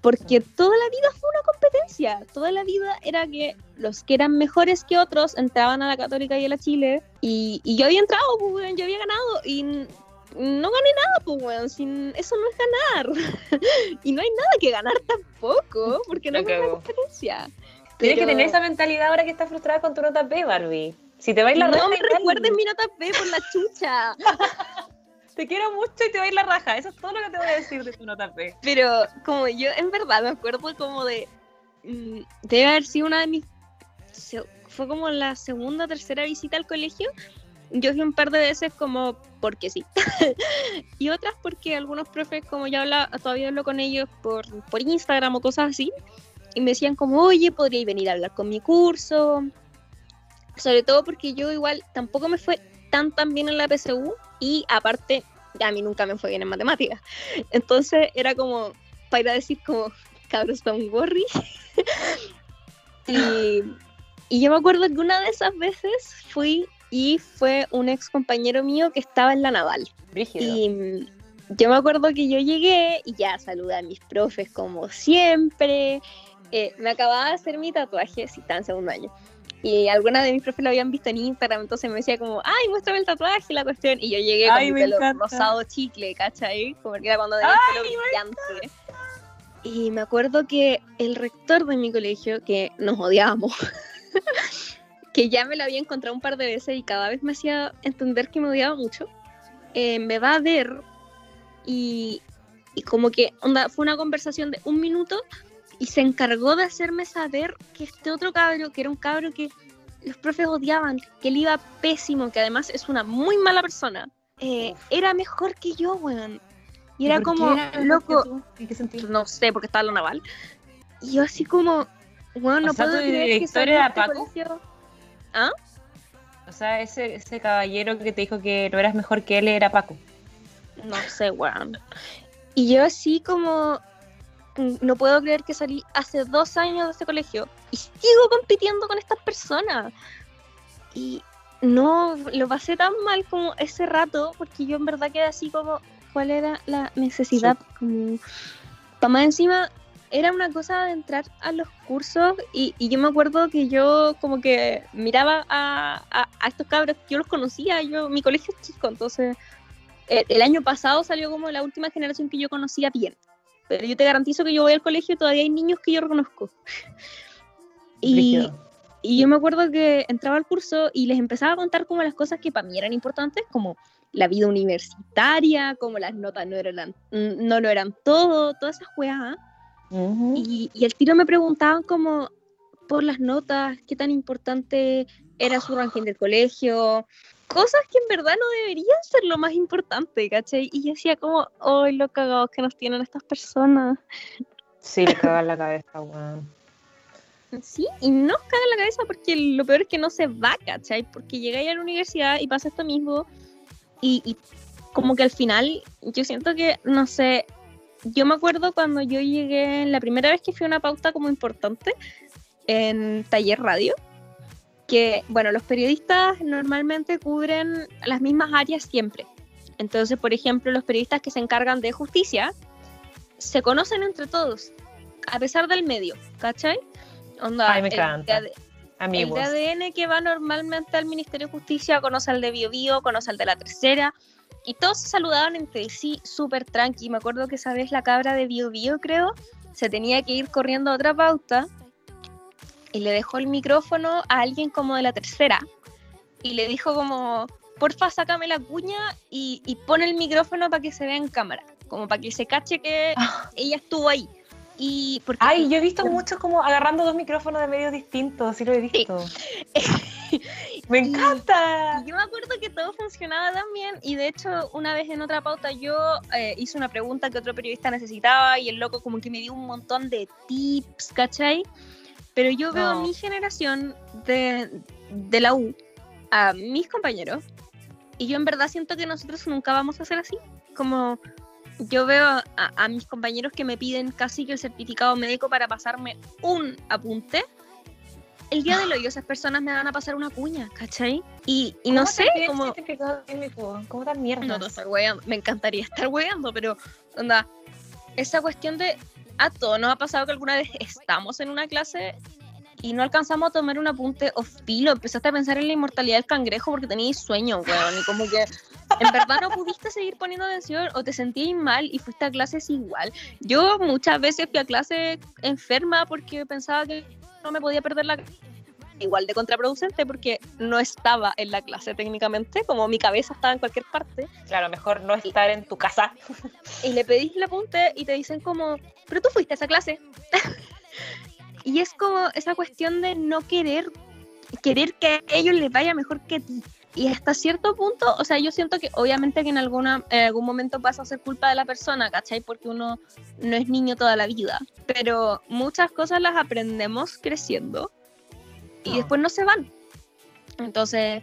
C: Porque toda la vida fue una competencia. Toda la vida era que los que eran mejores que otros entraban a la Católica y a la Chile. Y, y yo había entrado, pues, weón, yo había ganado. Y no gané nada, pues, weón. Sin, eso no es ganar. y no hay nada que ganar tampoco, porque no es una competencia.
B: Tienes que
C: Pero-
B: tener esa mentalidad ahora que estás frustrada con tu nota P, Barbie. Si te va a ir la
C: No
B: raja,
C: me
B: igual.
C: recuerden mi nota P por la chucha.
B: Te quiero mucho y te va a ir la raja. Eso es todo lo que te voy a decir de tu nota P.
C: Pero como yo en verdad me acuerdo como de... mm, debe haber sido una de mis... Fue como la segunda o tercera visita al colegio. Yo fui un par de veces como porque sí. y otras porque algunos profes, como ya habla, todavía hablo con ellos por, por Instagram o cosas así. Y me decían como, oye, podríais venir a hablar con mi curso. Sobre todo porque yo igual tampoco me fue tan tan bien en la PSU. Y aparte, a mí nunca me fue bien en matemáticas. Entonces era como para ir a decir como, cabros, don't worry. y, y yo me acuerdo que una de esas veces fui y fue un ex compañero mío que estaba en la naval. Y mm, yo me acuerdo que yo llegué y ya saludé a mis profes como siempre. Eh, me acababa de hacer mi tatuaje, si estaba en segundo año. Y algunas de mis profes lo habían visto en Instagram, entonces me decía como, ay, muéstrame el tatuaje, la cuestión. Y yo llegué
B: Ay,
C: con mi pelo
B: encanta.
C: rosado chicle, ¿cachai? Como que era cuando tenía el pelo brillante. Y me acuerdo que el rector de mi colegio, que nos odiábamos, que ya me lo había encontrado un par de veces y cada vez me hacía entender que me odiaba mucho, eh, me va a ver y, y como que onda, fue una conversación de un minuto y se encargó de hacerme saber que este otro cabro, que era un cabro que los profes odiaban, que él iba pésimo, que además es una muy mala persona, eh, era mejor que yo, weón. Y era
B: ¿Por qué
C: como,
B: era que
C: loco,
B: tú? ¿En qué sentido?
C: no sé, porque estaba en la naval. Y yo así como, bueno, no
B: O sea,
C: puedo
B: ¿tu
C: creer que salí
B: era
C: este
B: Paco?
C: colegio.
B: O sea, ese, ese caballero que te dijo que no eras mejor que él era Paco.
C: No sé, weón. Y yo así como, no puedo creer que salí hace dos años de este colegio y sigo compitiendo con estas personas. Y no, lo pasé tan mal como ese rato, porque yo en verdad quedé así como, ¿cuál era la necesidad? Como, para más encima, era una cosa de entrar a los cursos y, y yo me acuerdo que yo como que miraba a, a- a estos cabros, yo los conocía, yo mi colegio es chico, entonces el, el año pasado salió como la última generación que yo conocía bien. Pero yo te garantizo que yo voy al colegio y todavía hay niños que yo reconozco. Y, y yo me acuerdo que entraba al curso y les empezaba a contar como las cosas que para mí eran importantes, como la vida universitaria, como las notas no eran, no lo eran todo, todas esas weas. y, y el tiro me preguntaban como por las notas, qué tan importante era su ranking del colegio, cosas que en verdad no deberían ser lo más importante, ¿cachai? Y yo decía como, ¡ay, lo cagados que nos tienen estas personas!
B: Sí, le cagan la cabeza, weón.
C: Sí, y no cagan la cabeza porque lo peor es que no se va, ¿cachai? Porque llegáis a la universidad y pasa esto mismo y, y como que al final yo siento que, no sé, yo me acuerdo cuando yo llegué, la primera vez que fui a una pauta como importante en taller radio, que, bueno, los periodistas normalmente cubren las mismas áreas siempre. Entonces, por ejemplo, los periodistas que se encargan de justicia se conocen entre todos, a pesar del medio, ¿cachai?
B: Onda, Ay, me encanta. El, Amigos.
C: el de ADN que va normalmente al Ministerio de Justicia conoce al de Bio Bio, conoce al de la tercera, y todos se saludaban entre sí súper tranqui. Me acuerdo que esa vez la cabra de Bio Bio, creo, se tenía que ir corriendo a otra pauta y le dejó el micrófono a alguien como de la tercera y le dijo como, porfa, sácame la cuña y, y pon el micrófono para que se vea en cámara, como para que se cache que ah. ella estuvo ahí. Y
B: porque, Ay, yo he visto mucho como agarrando dos micrófonos de medios distintos, sí lo he visto. me encanta.
C: yo me acuerdo que todo funcionaba tan bien y de hecho una vez en otra pauta yo eh, hice una pregunta que otro periodista necesitaba y el loco como que me dio un montón de tips, ¿cachai? Pero yo veo a mi generación de, de la U, a mis compañeros, y yo en verdad siento que nosotros nunca vamos a ser así. Como yo veo a, a, mis compañeros que me piden casi que el certificado médico para pasarme un apunte. El día de hoy esas personas me van a pasar una cuña, ¿cachai? Y, y no sé cómo...
B: ¿Cómo tan mierda?
C: No, no estar Me encantaría estar weando, pero onda, esa cuestión de a todos nos ha pasado que alguna vez estamos en una clase y no alcanzamos a tomar un apunte o filo, empezaste a pensar en la inmortalidad del cangrejo porque tenías sueño, weón, y como que en verdad no pudiste seguir poniendo atención o te sentías mal y fuiste a clases igual. Yo muchas veces fui a clase enferma porque pensaba que no me podía perder la igual de contraproducente porque no estaba en la clase técnicamente, como mi cabeza estaba en cualquier parte.
B: Claro, mejor no estar en tu casa.
C: Y le pedís el apunte y te dicen como, pero tú fuiste a esa clase. y es como esa cuestión de no querer, querer que a ellos les vaya mejor que ti. Y hasta cierto punto, o sea, yo siento que obviamente que en, alguna, en algún momento pasa a ser culpa de la persona, ¿cachai? Porque uno no es niño toda la vida. Pero muchas cosas las aprendemos creciendo y después no se van. Entonces,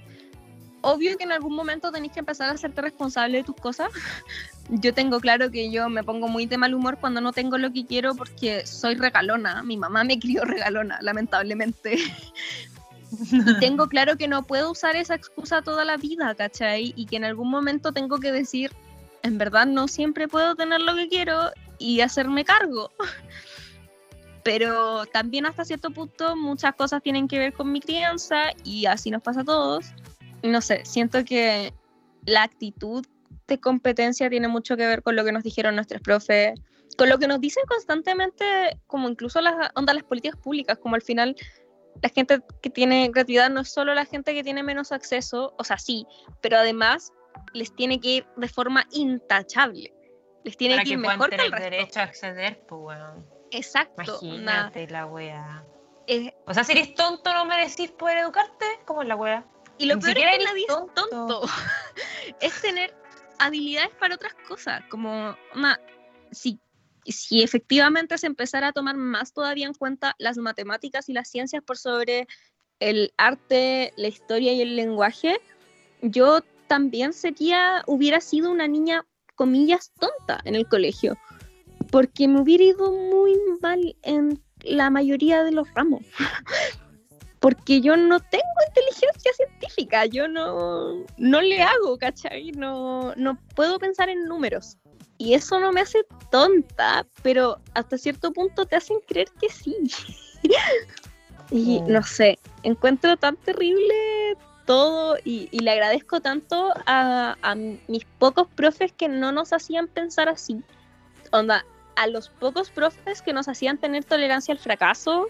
C: obvio que en algún momento tenéis que empezar a hacerte responsable de tus cosas. Yo tengo claro que yo me pongo muy de mal humor cuando no tengo lo que quiero porque soy regalona. Mi mamá me crió regalona, lamentablemente. y tengo claro que no puedo usar esa excusa toda la vida, ¿cachai? Y que en algún momento tengo que decir, en verdad no siempre puedo tener lo que quiero y hacerme cargo pero también hasta cierto punto muchas cosas tienen que ver con mi crianza y así nos pasa a todos. No sé, siento que la actitud de competencia tiene mucho que ver con lo que nos dijeron nuestros profes, con lo que nos dicen constantemente, como incluso las ondas las políticas públicas, como al final la gente que tiene gratuidad no es solo la gente que tiene menos acceso, o sea, sí, pero además les tiene que ir de forma intachable. Les tiene que ir mejor que el resto.
B: derecho a acceder, pues bueno.
C: Exacto.
B: Imagínate la wea. o sea, si eres tonto, no merecís poder educarte, ¿cómo es la wea?
C: Y lo peor es que nadie tonto. es tonto. es tener habilidades para otras cosas, como si, si efectivamente se empezara a tomar más todavía en cuenta las matemáticas y las ciencias por sobre el arte, la historia y el lenguaje, yo también sería, hubiera sido una niña, comillas, tonta en el colegio porque me hubiera ido muy mal en la mayoría de los ramos. porque yo no tengo inteligencia científica, yo no, no le hago, ¿cachai? No, no puedo pensar en números. Y eso no me hace tonta, pero hasta cierto punto te hacen creer que sí. y mm. no sé, encuentro tan terrible todo y, y le agradezco tanto a, a, mis pocos profes que no nos hacían pensar así. Onda, a los pocos profes que nos hacían tener tolerancia al fracaso,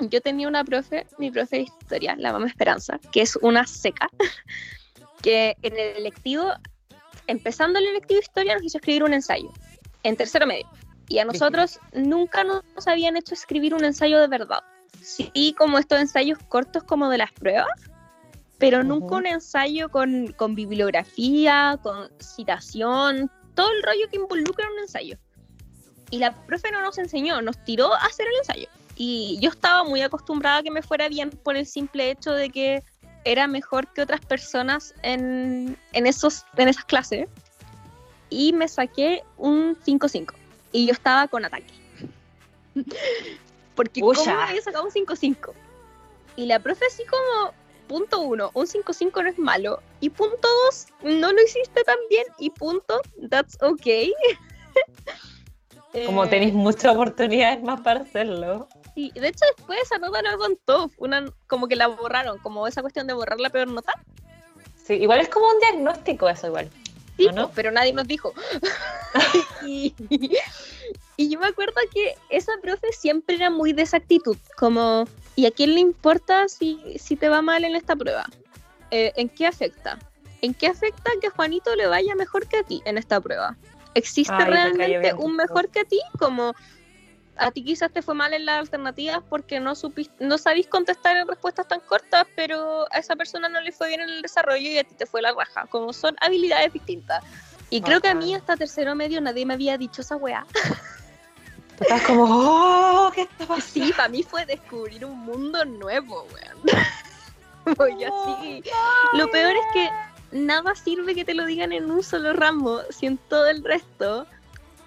C: yo tenía una profe, mi profe de historia, la mamá Esperanza, que es una seca, que en el electivo, empezando el electivo de historia, nos hizo escribir un ensayo, en tercero medio. Y a nosotros nunca nos habían hecho escribir un ensayo de verdad. Sí, como estos ensayos cortos como de las pruebas, pero nunca un ensayo con, con bibliografía, con citación, todo el rollo que involucra un ensayo. Y la profe no nos enseñó, nos tiró a hacer el ensayo. Y yo estaba muy acostumbrada a que me fuera bien por el simple hecho de que era mejor que otras personas en, en, esos, en esas clases. Y me saqué un 5-5. Y yo estaba con ataque. Porque ¿cómo me había sacado un 5-5? Y la profe así como, punto 1, un 5-5 no es malo. Y punto 2, no lo hiciste tan bien. Y punto, that's okay.
B: Como tenéis muchas oportunidades más para hacerlo.
C: Sí, de hecho después esa nota no contó, una, como que la borraron, como esa cuestión de borrar la peor nota.
B: Sí, igual es como un diagnóstico eso igual.
C: Sí, no? pero nadie nos dijo. y, yo me acuerdo que esa profe siempre era muy de esa actitud, como, ¿y a quién le importa si, si te va mal en esta prueba? Eh, ¿En qué afecta? ¿En qué afecta que Juanito le vaya mejor que a ti en esta prueba? ¿Existe realmente un mejor que a ti? Como a ti quizás te fue mal en las alternativas porque no supiste, no sabís contestar en respuestas tan cortas, pero a esa persona no le fue bien en el desarrollo y a ti te fue la raja. Como son habilidades distintas. Y creo que a mí hasta tercero medio nadie me había dicho esa weá.
B: Estás como, oh, ¿qué está pasando?
C: Sí, para mí fue descubrir un mundo nuevo, weón. Voy así. Lo peor es que nada sirve que te lo digan en un solo ramo, si en todo el resto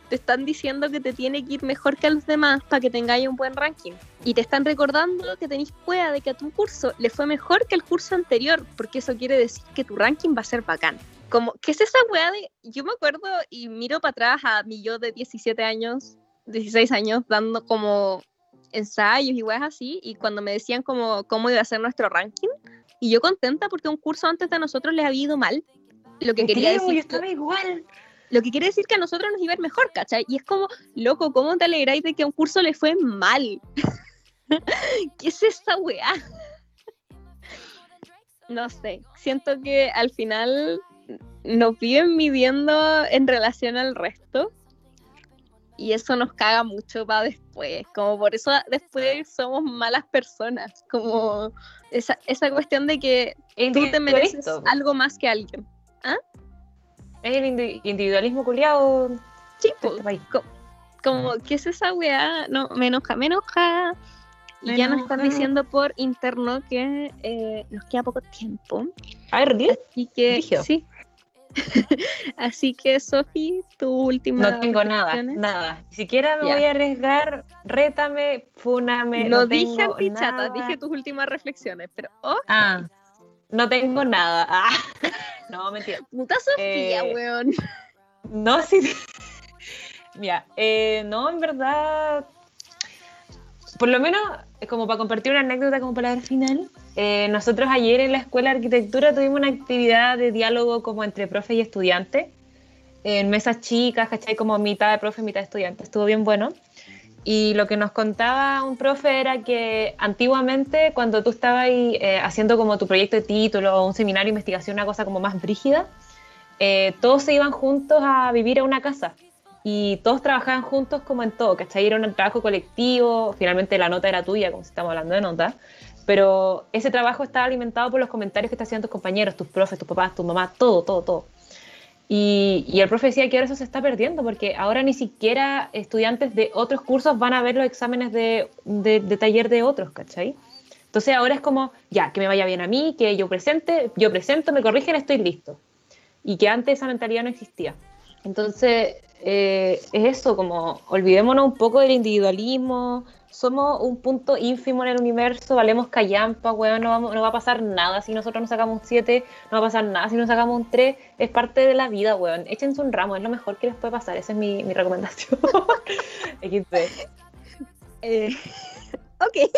C: te están diciendo que te tiene que ir mejor que a los demás para que tengáis un buen ranking. Y te están recordando que tenéis cueva de que a tu curso le fue mejor que el curso anterior, porque eso quiere decir que tu ranking va a ser bacán. Como, ¿qué es esa weá de.? Yo me acuerdo y miro para atrás a mi yo de 17 años, 16 años, dando como ensayos y weas así, y cuando me decían como cómo iba a ser nuestro ranking, y yo contenta porque un curso antes de nosotros les había ido mal. Lo que quería decir.
B: Yo estaba igual.
C: Lo que quiere decir que a nosotros nos iba a ir mejor, ¿cachai? Y es como, loco, ¿cómo te alegráis de que a un curso le fue mal? ¿Qué es esa weá? no sé, siento que al final nos viven midiendo en relación al resto y eso nos caga mucho para después, como por eso después somos malas personas, como esa, esa cuestión de que tú te mereces algo más que alguien. ¿Ah?
B: Es el individualismo culiado.
C: Sí, este como, ¿qué es esa weá? No, me enoja, me enoja. Y ya nos están diciendo por interno que eh, nos queda poco tiempo.
B: A ver,
C: Así que, sí, Así que, Sofi, tu última.
B: No tengo nada, nada. Ni siquiera me voy a arriesgar. Rétame, fúname.
C: No, dije antichata, dije tus últimas reflexiones, pero.
B: Ah, no tengo nada. Ah. No, mentira.
C: Puta Sofía, eh, weón.
B: No, sí. Mira, eh, no, en verdad. Por lo menos, como para compartir una anécdota como palabra final, eh, nosotros ayer en la Escuela de Arquitectura tuvimos una actividad de diálogo como entre profe y estudiante, en mesas chicas, ¿cachai? Como mitad de profe, mitad de estudiante. Estuvo bien bueno. Y lo que nos contaba un profe era que antiguamente cuando tú estabas ahí, eh, haciendo como tu proyecto de título o un seminario de investigación, una cosa como más brígida, eh, todos se iban juntos a vivir a una casa y todos trabajaban juntos como en todo, ¿cachai? Era un trabajo colectivo, finalmente la nota era tuya, como si estamos hablando de nota, pero ese trabajo estaba alimentado por los comentarios que te hacían tus compañeros, tus profes, tus papás, tu mamá, todo, todo, todo. Y, el profe decía que ahora eso se está perdiendo, porque ahora ni siquiera estudiantes de otros cursos van a ver los exámenes de, de, taller de otros, ¿cachai? Entonces ahora es como, ya, que me vaya bien a mí, que yo presente, yo presento, me corrigen, estoy listo. Y que antes esa mentalidad no existía. Entonces, eh, es eso, como olvidémonos un poco del individualismo, somos un punto ínfimo en el universo, valemos callampa, weón, no, vamos, no va a pasar nada si nosotros nos sacamos un 7, no va a pasar nada si nos sacamos un 3, es parte de la vida, weón. Échense un ramo, es lo mejor que les puede pasar, esa es mi, mi recomendación. XP.
C: Eh, ok.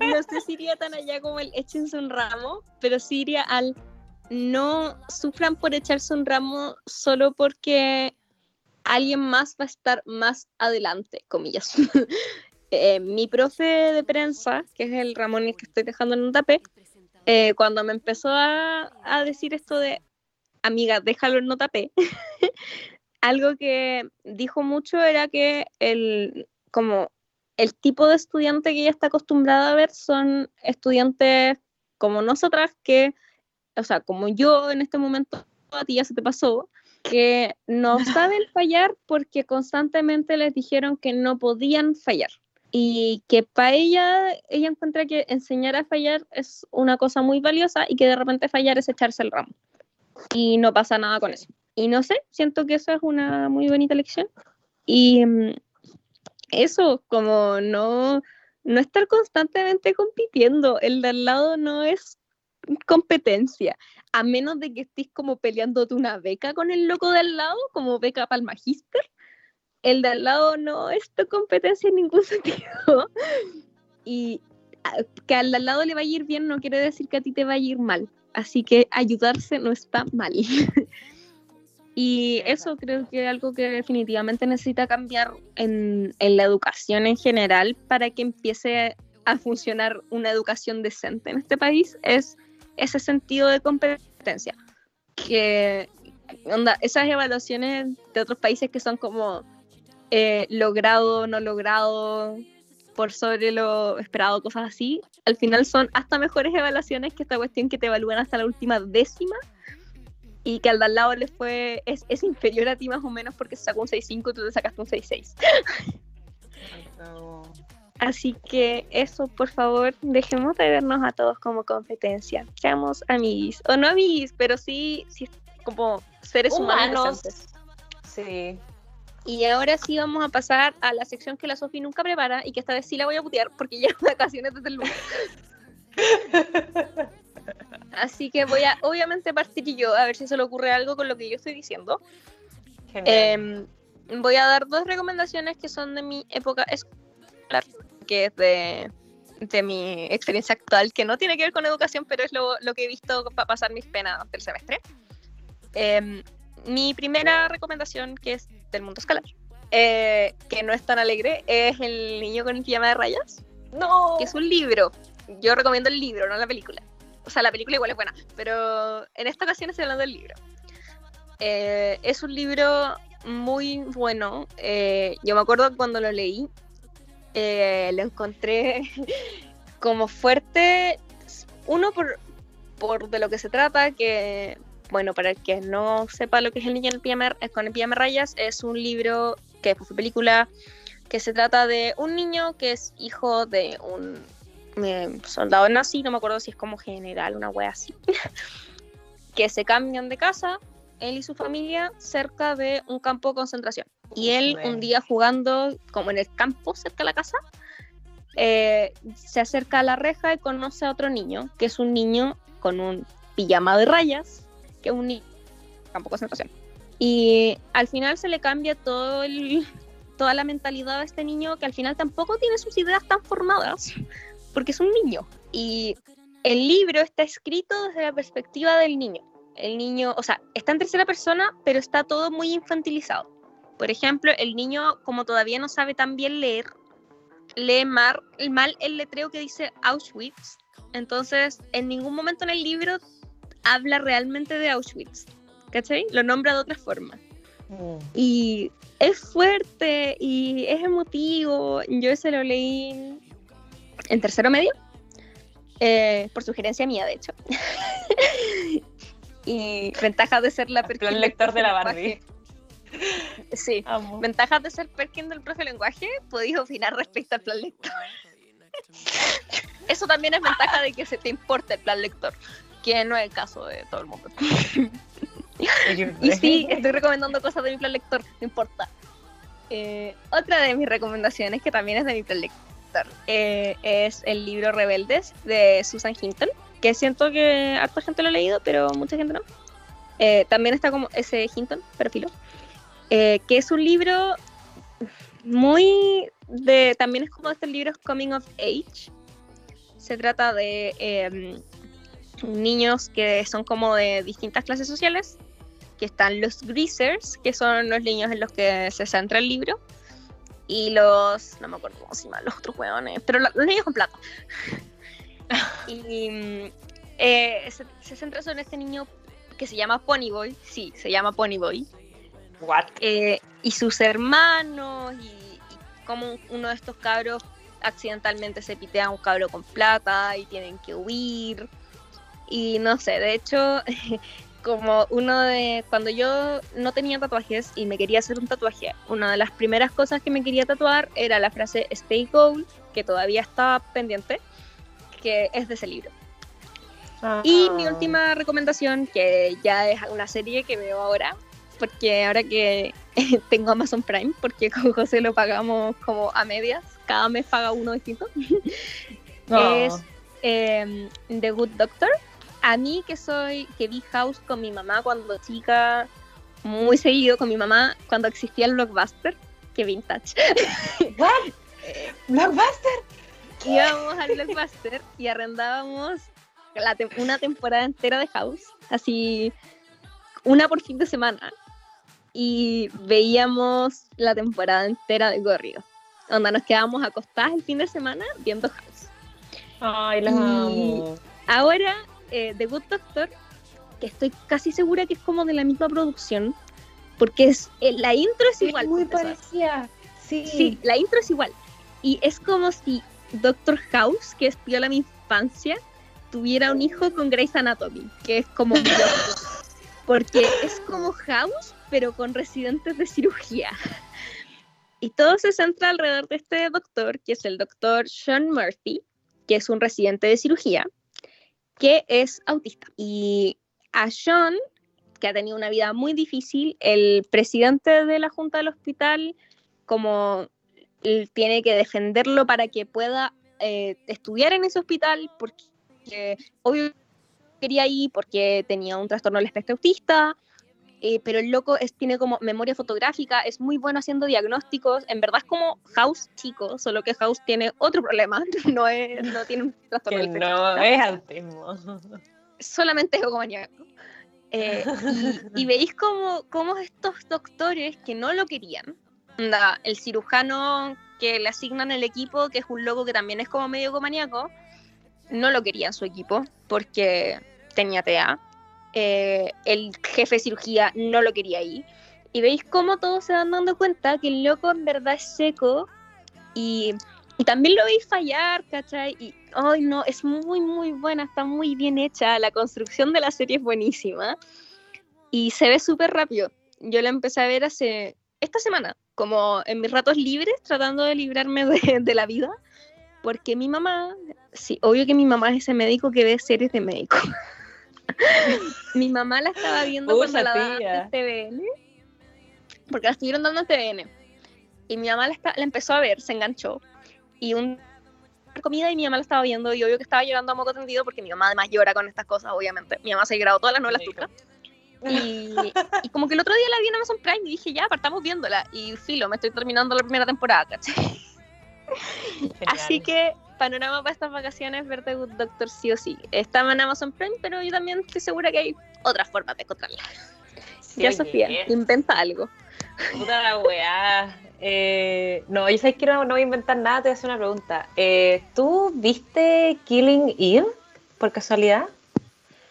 C: Yo no sé si iría tan allá como el échense un ramo, pero sí iría al no sufran por echarse un ramo solo porque alguien más va a estar más adelante, comillas. eh, mi profe de prensa, que es el Ramón el que estoy dejando en un tapé, eh, cuando me empezó a, decir esto de, amiga, déjalo en un tapé, algo que dijo mucho era que el, como el tipo de estudiante que ella está acostumbrada a ver son estudiantes como nosotras que, o sea, como yo en este momento, a ti ya se te pasó, que no saben fallar porque constantemente les dijeron que no podían fallar y que para ella, ella encuentra que enseñar a fallar es una cosa muy valiosa y que de repente fallar es echarse el ramo. Y no pasa nada con eso. Y no sé, siento que eso es una muy bonita lección. Y mm, eso, como no, no estar constantemente compitiendo, el de al lado no es competencia, a menos de que estés como peleándote una beca con el loco de al lado, como beca para el magíster, el de al lado no es tu competencia en ningún sentido. Y ah, que al de al lado le va a ir bien no quiere decir que a ti te va a ir mal. Así que ayudarse no está mal. y eso creo que es algo que definitivamente necesita cambiar en, en la educación en general para que empiece a funcionar una educación decente en este país, es ese sentido de competencia. Que onda, esas evaluaciones de otros países que son como eh, logrado, no logrado, por sobre lo esperado, cosas así, al final son hasta mejores evaluaciones que esta cuestión que te evalúan hasta la última décima y que al de al lado le fue, es, es inferior a ti más o menos porque se sacó un 6.5 y tú te sacaste un 6.6. Así que eso, por favor, dejemos de vernos a todos como competencia. Seamos amigos, o no amigos, pero sí, sí como seres humanos.
B: Sí,
C: y ahora sí vamos a pasar a la sección que la Sofi nunca prepara y que esta vez sí la voy a putear porque ya vacaciones desde el lunes. Así que voy a, obviamente, partir yo a ver si se le ocurre algo con lo que yo estoy diciendo. Eh, voy a dar dos recomendaciones que son de mi época escolar, que es de, de, mi experiencia actual, que no tiene que ver con educación, pero es lo, lo que he visto para pasar mis penas del semestre. Eh, mi primera recomendación, que es del mundo escalar, eh, que no es tan alegre, es El niño con el pijama de rayas.
B: No.
C: Que es un libro. Yo recomiendo el libro, no la película. O sea, la película igual es buena, pero en esta ocasión estoy hablando del libro. Eh, es un libro muy bueno. Eh, yo me acuerdo cuando lo leí, lo encontré como fuerte. Uno, por, por de lo que se trata, que bueno, para el que no sepa lo que es El niño en el pijama, con el pijama rayas, es un libro que fue película que se trata de un niño que es hijo de un eh, soldado nazi, no me acuerdo si es como general, una wea así, que se cambian de casa, él y su familia, cerca de un campo de concentración. Y él un día jugando como en el campo cerca de la casa, eh, se acerca a la reja y conoce a otro niño, que es un niño con un pijama de rayas, que un niño, tampoco concentración. Y al final se le cambia todo el, toda la mentalidad a este niño que al final tampoco tiene sus ideas tan formadas, porque es un niño. Y el libro está escrito desde la perspectiva del niño. El niño, o sea, está en tercera persona, pero está todo muy infantilizado. Por ejemplo, el niño, como todavía no sabe tan bien leer, lee mal, mal el letreo que dice Auschwitz. Entonces, en ningún momento en el libro habla realmente de Auschwitz, ¿cachai? Lo nombra de otra forma. Mm. Y es fuerte y es emotivo. Yo ese lo leí en tercero medio, eh, por sugerencia mía, de hecho. y ventajas de ser la
B: El lector de la Barbie.
C: Sí, ventajas de ser Perkin del profe lenguaje, podéis opinar respecto al plan lector. Eso también es ventaja de que se te importe el plan lector que no es el caso de todo el mundo. y sí, estoy recomendando cosas de mi plan lector, no importa. Eh, otra de mis recomendaciones, que también es de mi plan lector, eh, es el libro Rebeldes de Susan Hinton, que siento que harta gente lo ha leído, pero mucha gente no. Eh, también está como ese Hinton, pero filo. que es un libro muy de. También es como este libro Coming of Age. Se trata de em, niños que son como de distintas clases sociales, que están los greasers, que son los niños en los que se centra el libro, y los, no me acuerdo cómo se llaman, los otros hueones, pero los niños con plata. y mm, eh, se, centra sobre este niño que se llama Ponyboy, sí, se llama Ponyboy.
B: What?
C: Eh, y sus hermanos y, y como uno de estos cabros accidentalmente se pitea a un cabro con plata y tienen que huir. Y no sé, de hecho, como uno de. Cuando yo no tenía tatuajes y me quería hacer un tatuaje, una de las primeras cosas que me quería tatuar era la frase Stay Gold, que todavía estaba pendiente, que es de ese libro. Y mi última recomendación, que ya es una serie que veo ahora, porque ahora que tengo Amazon Prime, porque con José lo pagamos como a medias, cada mes paga uno distinto, es em, The Good Doctor. A mí que soy, que vi House con mi mamá cuando chica, muy seguido con mi mamá cuando existía el Blockbuster, que vintage.
B: ¿What? ¿Blockbuster?
C: Íbamos al Blockbuster y arrendábamos una temporada entera de House, así una por fin de semana y veíamos la temporada entera de corrido. Donde nos quedábamos acostadas el fin de semana viendo House.
B: Ay, las amo.
C: Ahora, eh, The Good Doctor, que estoy casi segura que es como de la misma producción, porque es, eh, la intro es igual.
B: muy parecida. Sí.
C: sí, la intro es igual. Y es como si Doctor House, que espió la mi infancia, tuviera un hijo con Grey's Anatomy, que es como porque es como House, pero con residentes de cirugía. Y todo se centra alrededor de este doctor, que es el doctor Sean Murphy, que es un residente de cirugía, que es autista. Y a Sean, que ha tenido una vida muy difícil, el presidente de la junta del hospital, como tiene que defenderlo para que pueda eh, estudiar en ese hospital, porque obvio quería ir porque tenía un trastorno del espectro autista, eh, pero el loco es, tiene como memoria fotográfica, es muy bueno haciendo diagnósticos, en verdad es como House chico, solo que House tiene otro problema, no, es, no tiene un trastorno
B: del espectro No, es autismo.
C: Solamente es egomaníaco. Eh, y, veis como, como estos doctores que no lo querían, el cirujano que le asignan el equipo, que es un loco que también es como medio egomaníaco, no lo quería en su equipo porque tenía TEA. Eh, el jefe de cirugía no lo quería ahí. Y veis cómo todos se van dando cuenta que el loco en verdad es seco y, también lo veis fallar, ¿cachai? Y, ay no, es muy, muy buena, está muy bien hecha, la construcción de la serie es buenísima y se ve súper rápido. Yo la empecé a ver hace esta semana, como en mis ratos libres, tratando de librarme de la vida porque mi mamá, sí, obvio que mi mamá es ese médico que ve series de médico. mi mamá la estaba viendo cuando la daban en TVN, porque la estuvieron dando en TVN. Y mi mamá la, la empezó a ver, se enganchó. Y un comida y mi mamá la estaba viendo y obvio que estaba llorando a moco tendido porque mi mamá además llora con estas cosas, obviamente. Mi mamá se ha grabado todas las novelas turcas. Y, y, como que el otro día la vi en Amazon Prime y dije, ya, partamos viéndola. Y filo, me estoy terminando la primera temporada, ¿cachai? Así que panorama para estas vacaciones, verte Good Doctor sí o sí. Estaba en Amazon Prime, pero yo también estoy segura que hay otras formas de encontrarla. ya, Sofía, inventa algo.
B: Puta la weá. Eh, no, yo sé que no, no, voy a inventar nada, te voy a hacer una pregunta. Eh, ¿Tú viste Killing Eve por casualidad?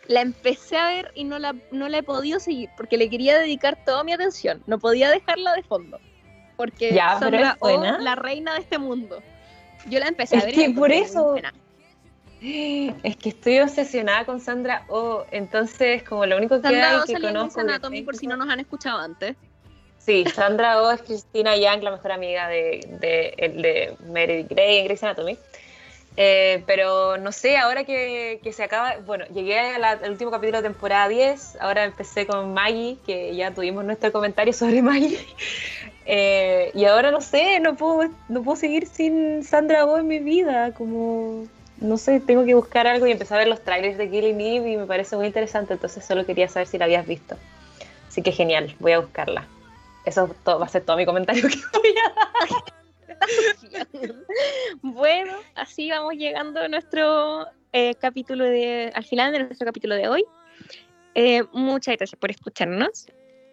C: La empecé a ver y no la, no la he podido seguir porque le quería dedicar toda mi atención. No podía dejarla de fondo porque ya, Sandra oh, la reina de este mundo. Yo la empecé a ver.
B: Que por eso. Es que estoy obsesionada con Sandra O. Oh, entonces, como lo único que hay que conozco.
C: Anatomy, por si no nos han escuchado antes.
B: Sí, Sandra O oh es Cristina Young, la mejor amiga de, de, de, Meredith Grey en Grey's Anatomy. Eh, pero no sé, ahora que, que se acaba, bueno, llegué al último capítulo de temporada 10, ahora empecé con Maggie, que ya tuvimos nuestro comentario sobre Maggie. Eh, y ahora no sé, no puedo, no puedo seguir sin Sandra Oh en mi vida, como, no sé, tengo que buscar algo y empecé a ver los trailers de Killing Eve y me parece muy interesante, entonces solo quería saber si la habías visto. Así que genial, voy a buscarla. Eso va a ser todo mi comentario que voy a
C: dar. bueno, así vamos llegando a nuestro eh, capítulo de, al final de nuestro capítulo de hoy. Eh, muchas gracias por escucharnos.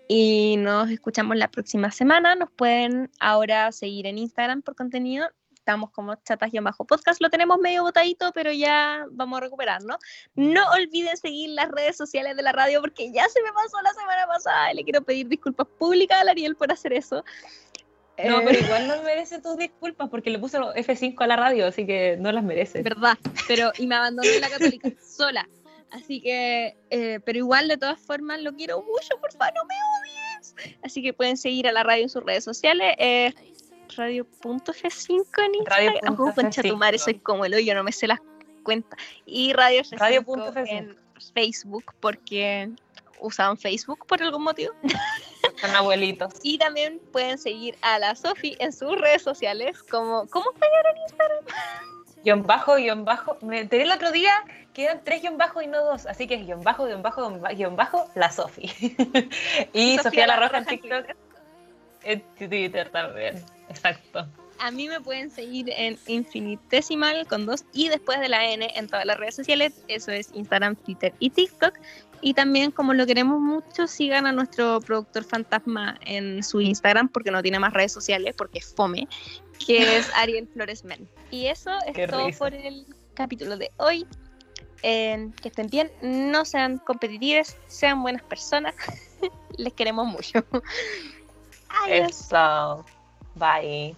C: Y nos escuchamos la próxima semana. Nos pueden ahora seguir en Instagram por contenido. Estamos como chatas-podcast. Lo tenemos medio botadito, pero ya vamos a recuperarlo. No olviden seguir las redes sociales de la radio porque ya se me pasó la semana pasada le quiero pedir disculpas públicas a Ariel por hacer eso.
B: No, pero igual no merece tus disculpas porque le puse F5 a la radio, así que no las merece.
C: Verdad, pero y me abandoné la católica sola. Así que, eh, pero igual de todas formas lo quiero mucho, por favor, no me odies. Así que pueden seguir a la radio en sus redes sociales. Eh, radio.f5 en Instagram. Radio. concha tu madre, soy como el hoyo, no me sé las cuentas. Y Radio, radio. en Facebook, porque usaban Facebook por algún motivo.
B: Son abuelitos.
C: Y también pueden seguir a la Sofi en sus redes sociales como ¿cómo está en Instagram?
B: Guión bajo, guion bajo. Me enteré el otro día que eran tres guion bajo y no dos. Así que es guion bajo, guion bajo, guion bajo, la Sofi. y Sofía, La Roja en TikTok. En Twitter también. Exacto.
C: A mí me pueden seguir en infinitesimal con dos y después de la N en todas las redes sociales. Eso es Instagram, Twitter y TikTok. Y también, como lo queremos mucho, sigan a nuestro productor fantasma en su Instagram, porque no tiene más redes sociales, porque es fome, que es Ariel Flores Men. Y eso es todo por el capítulo de hoy. que estén bien, no sean competitivos, sean buenas personas. Les queremos mucho.
B: Adiós. Bye.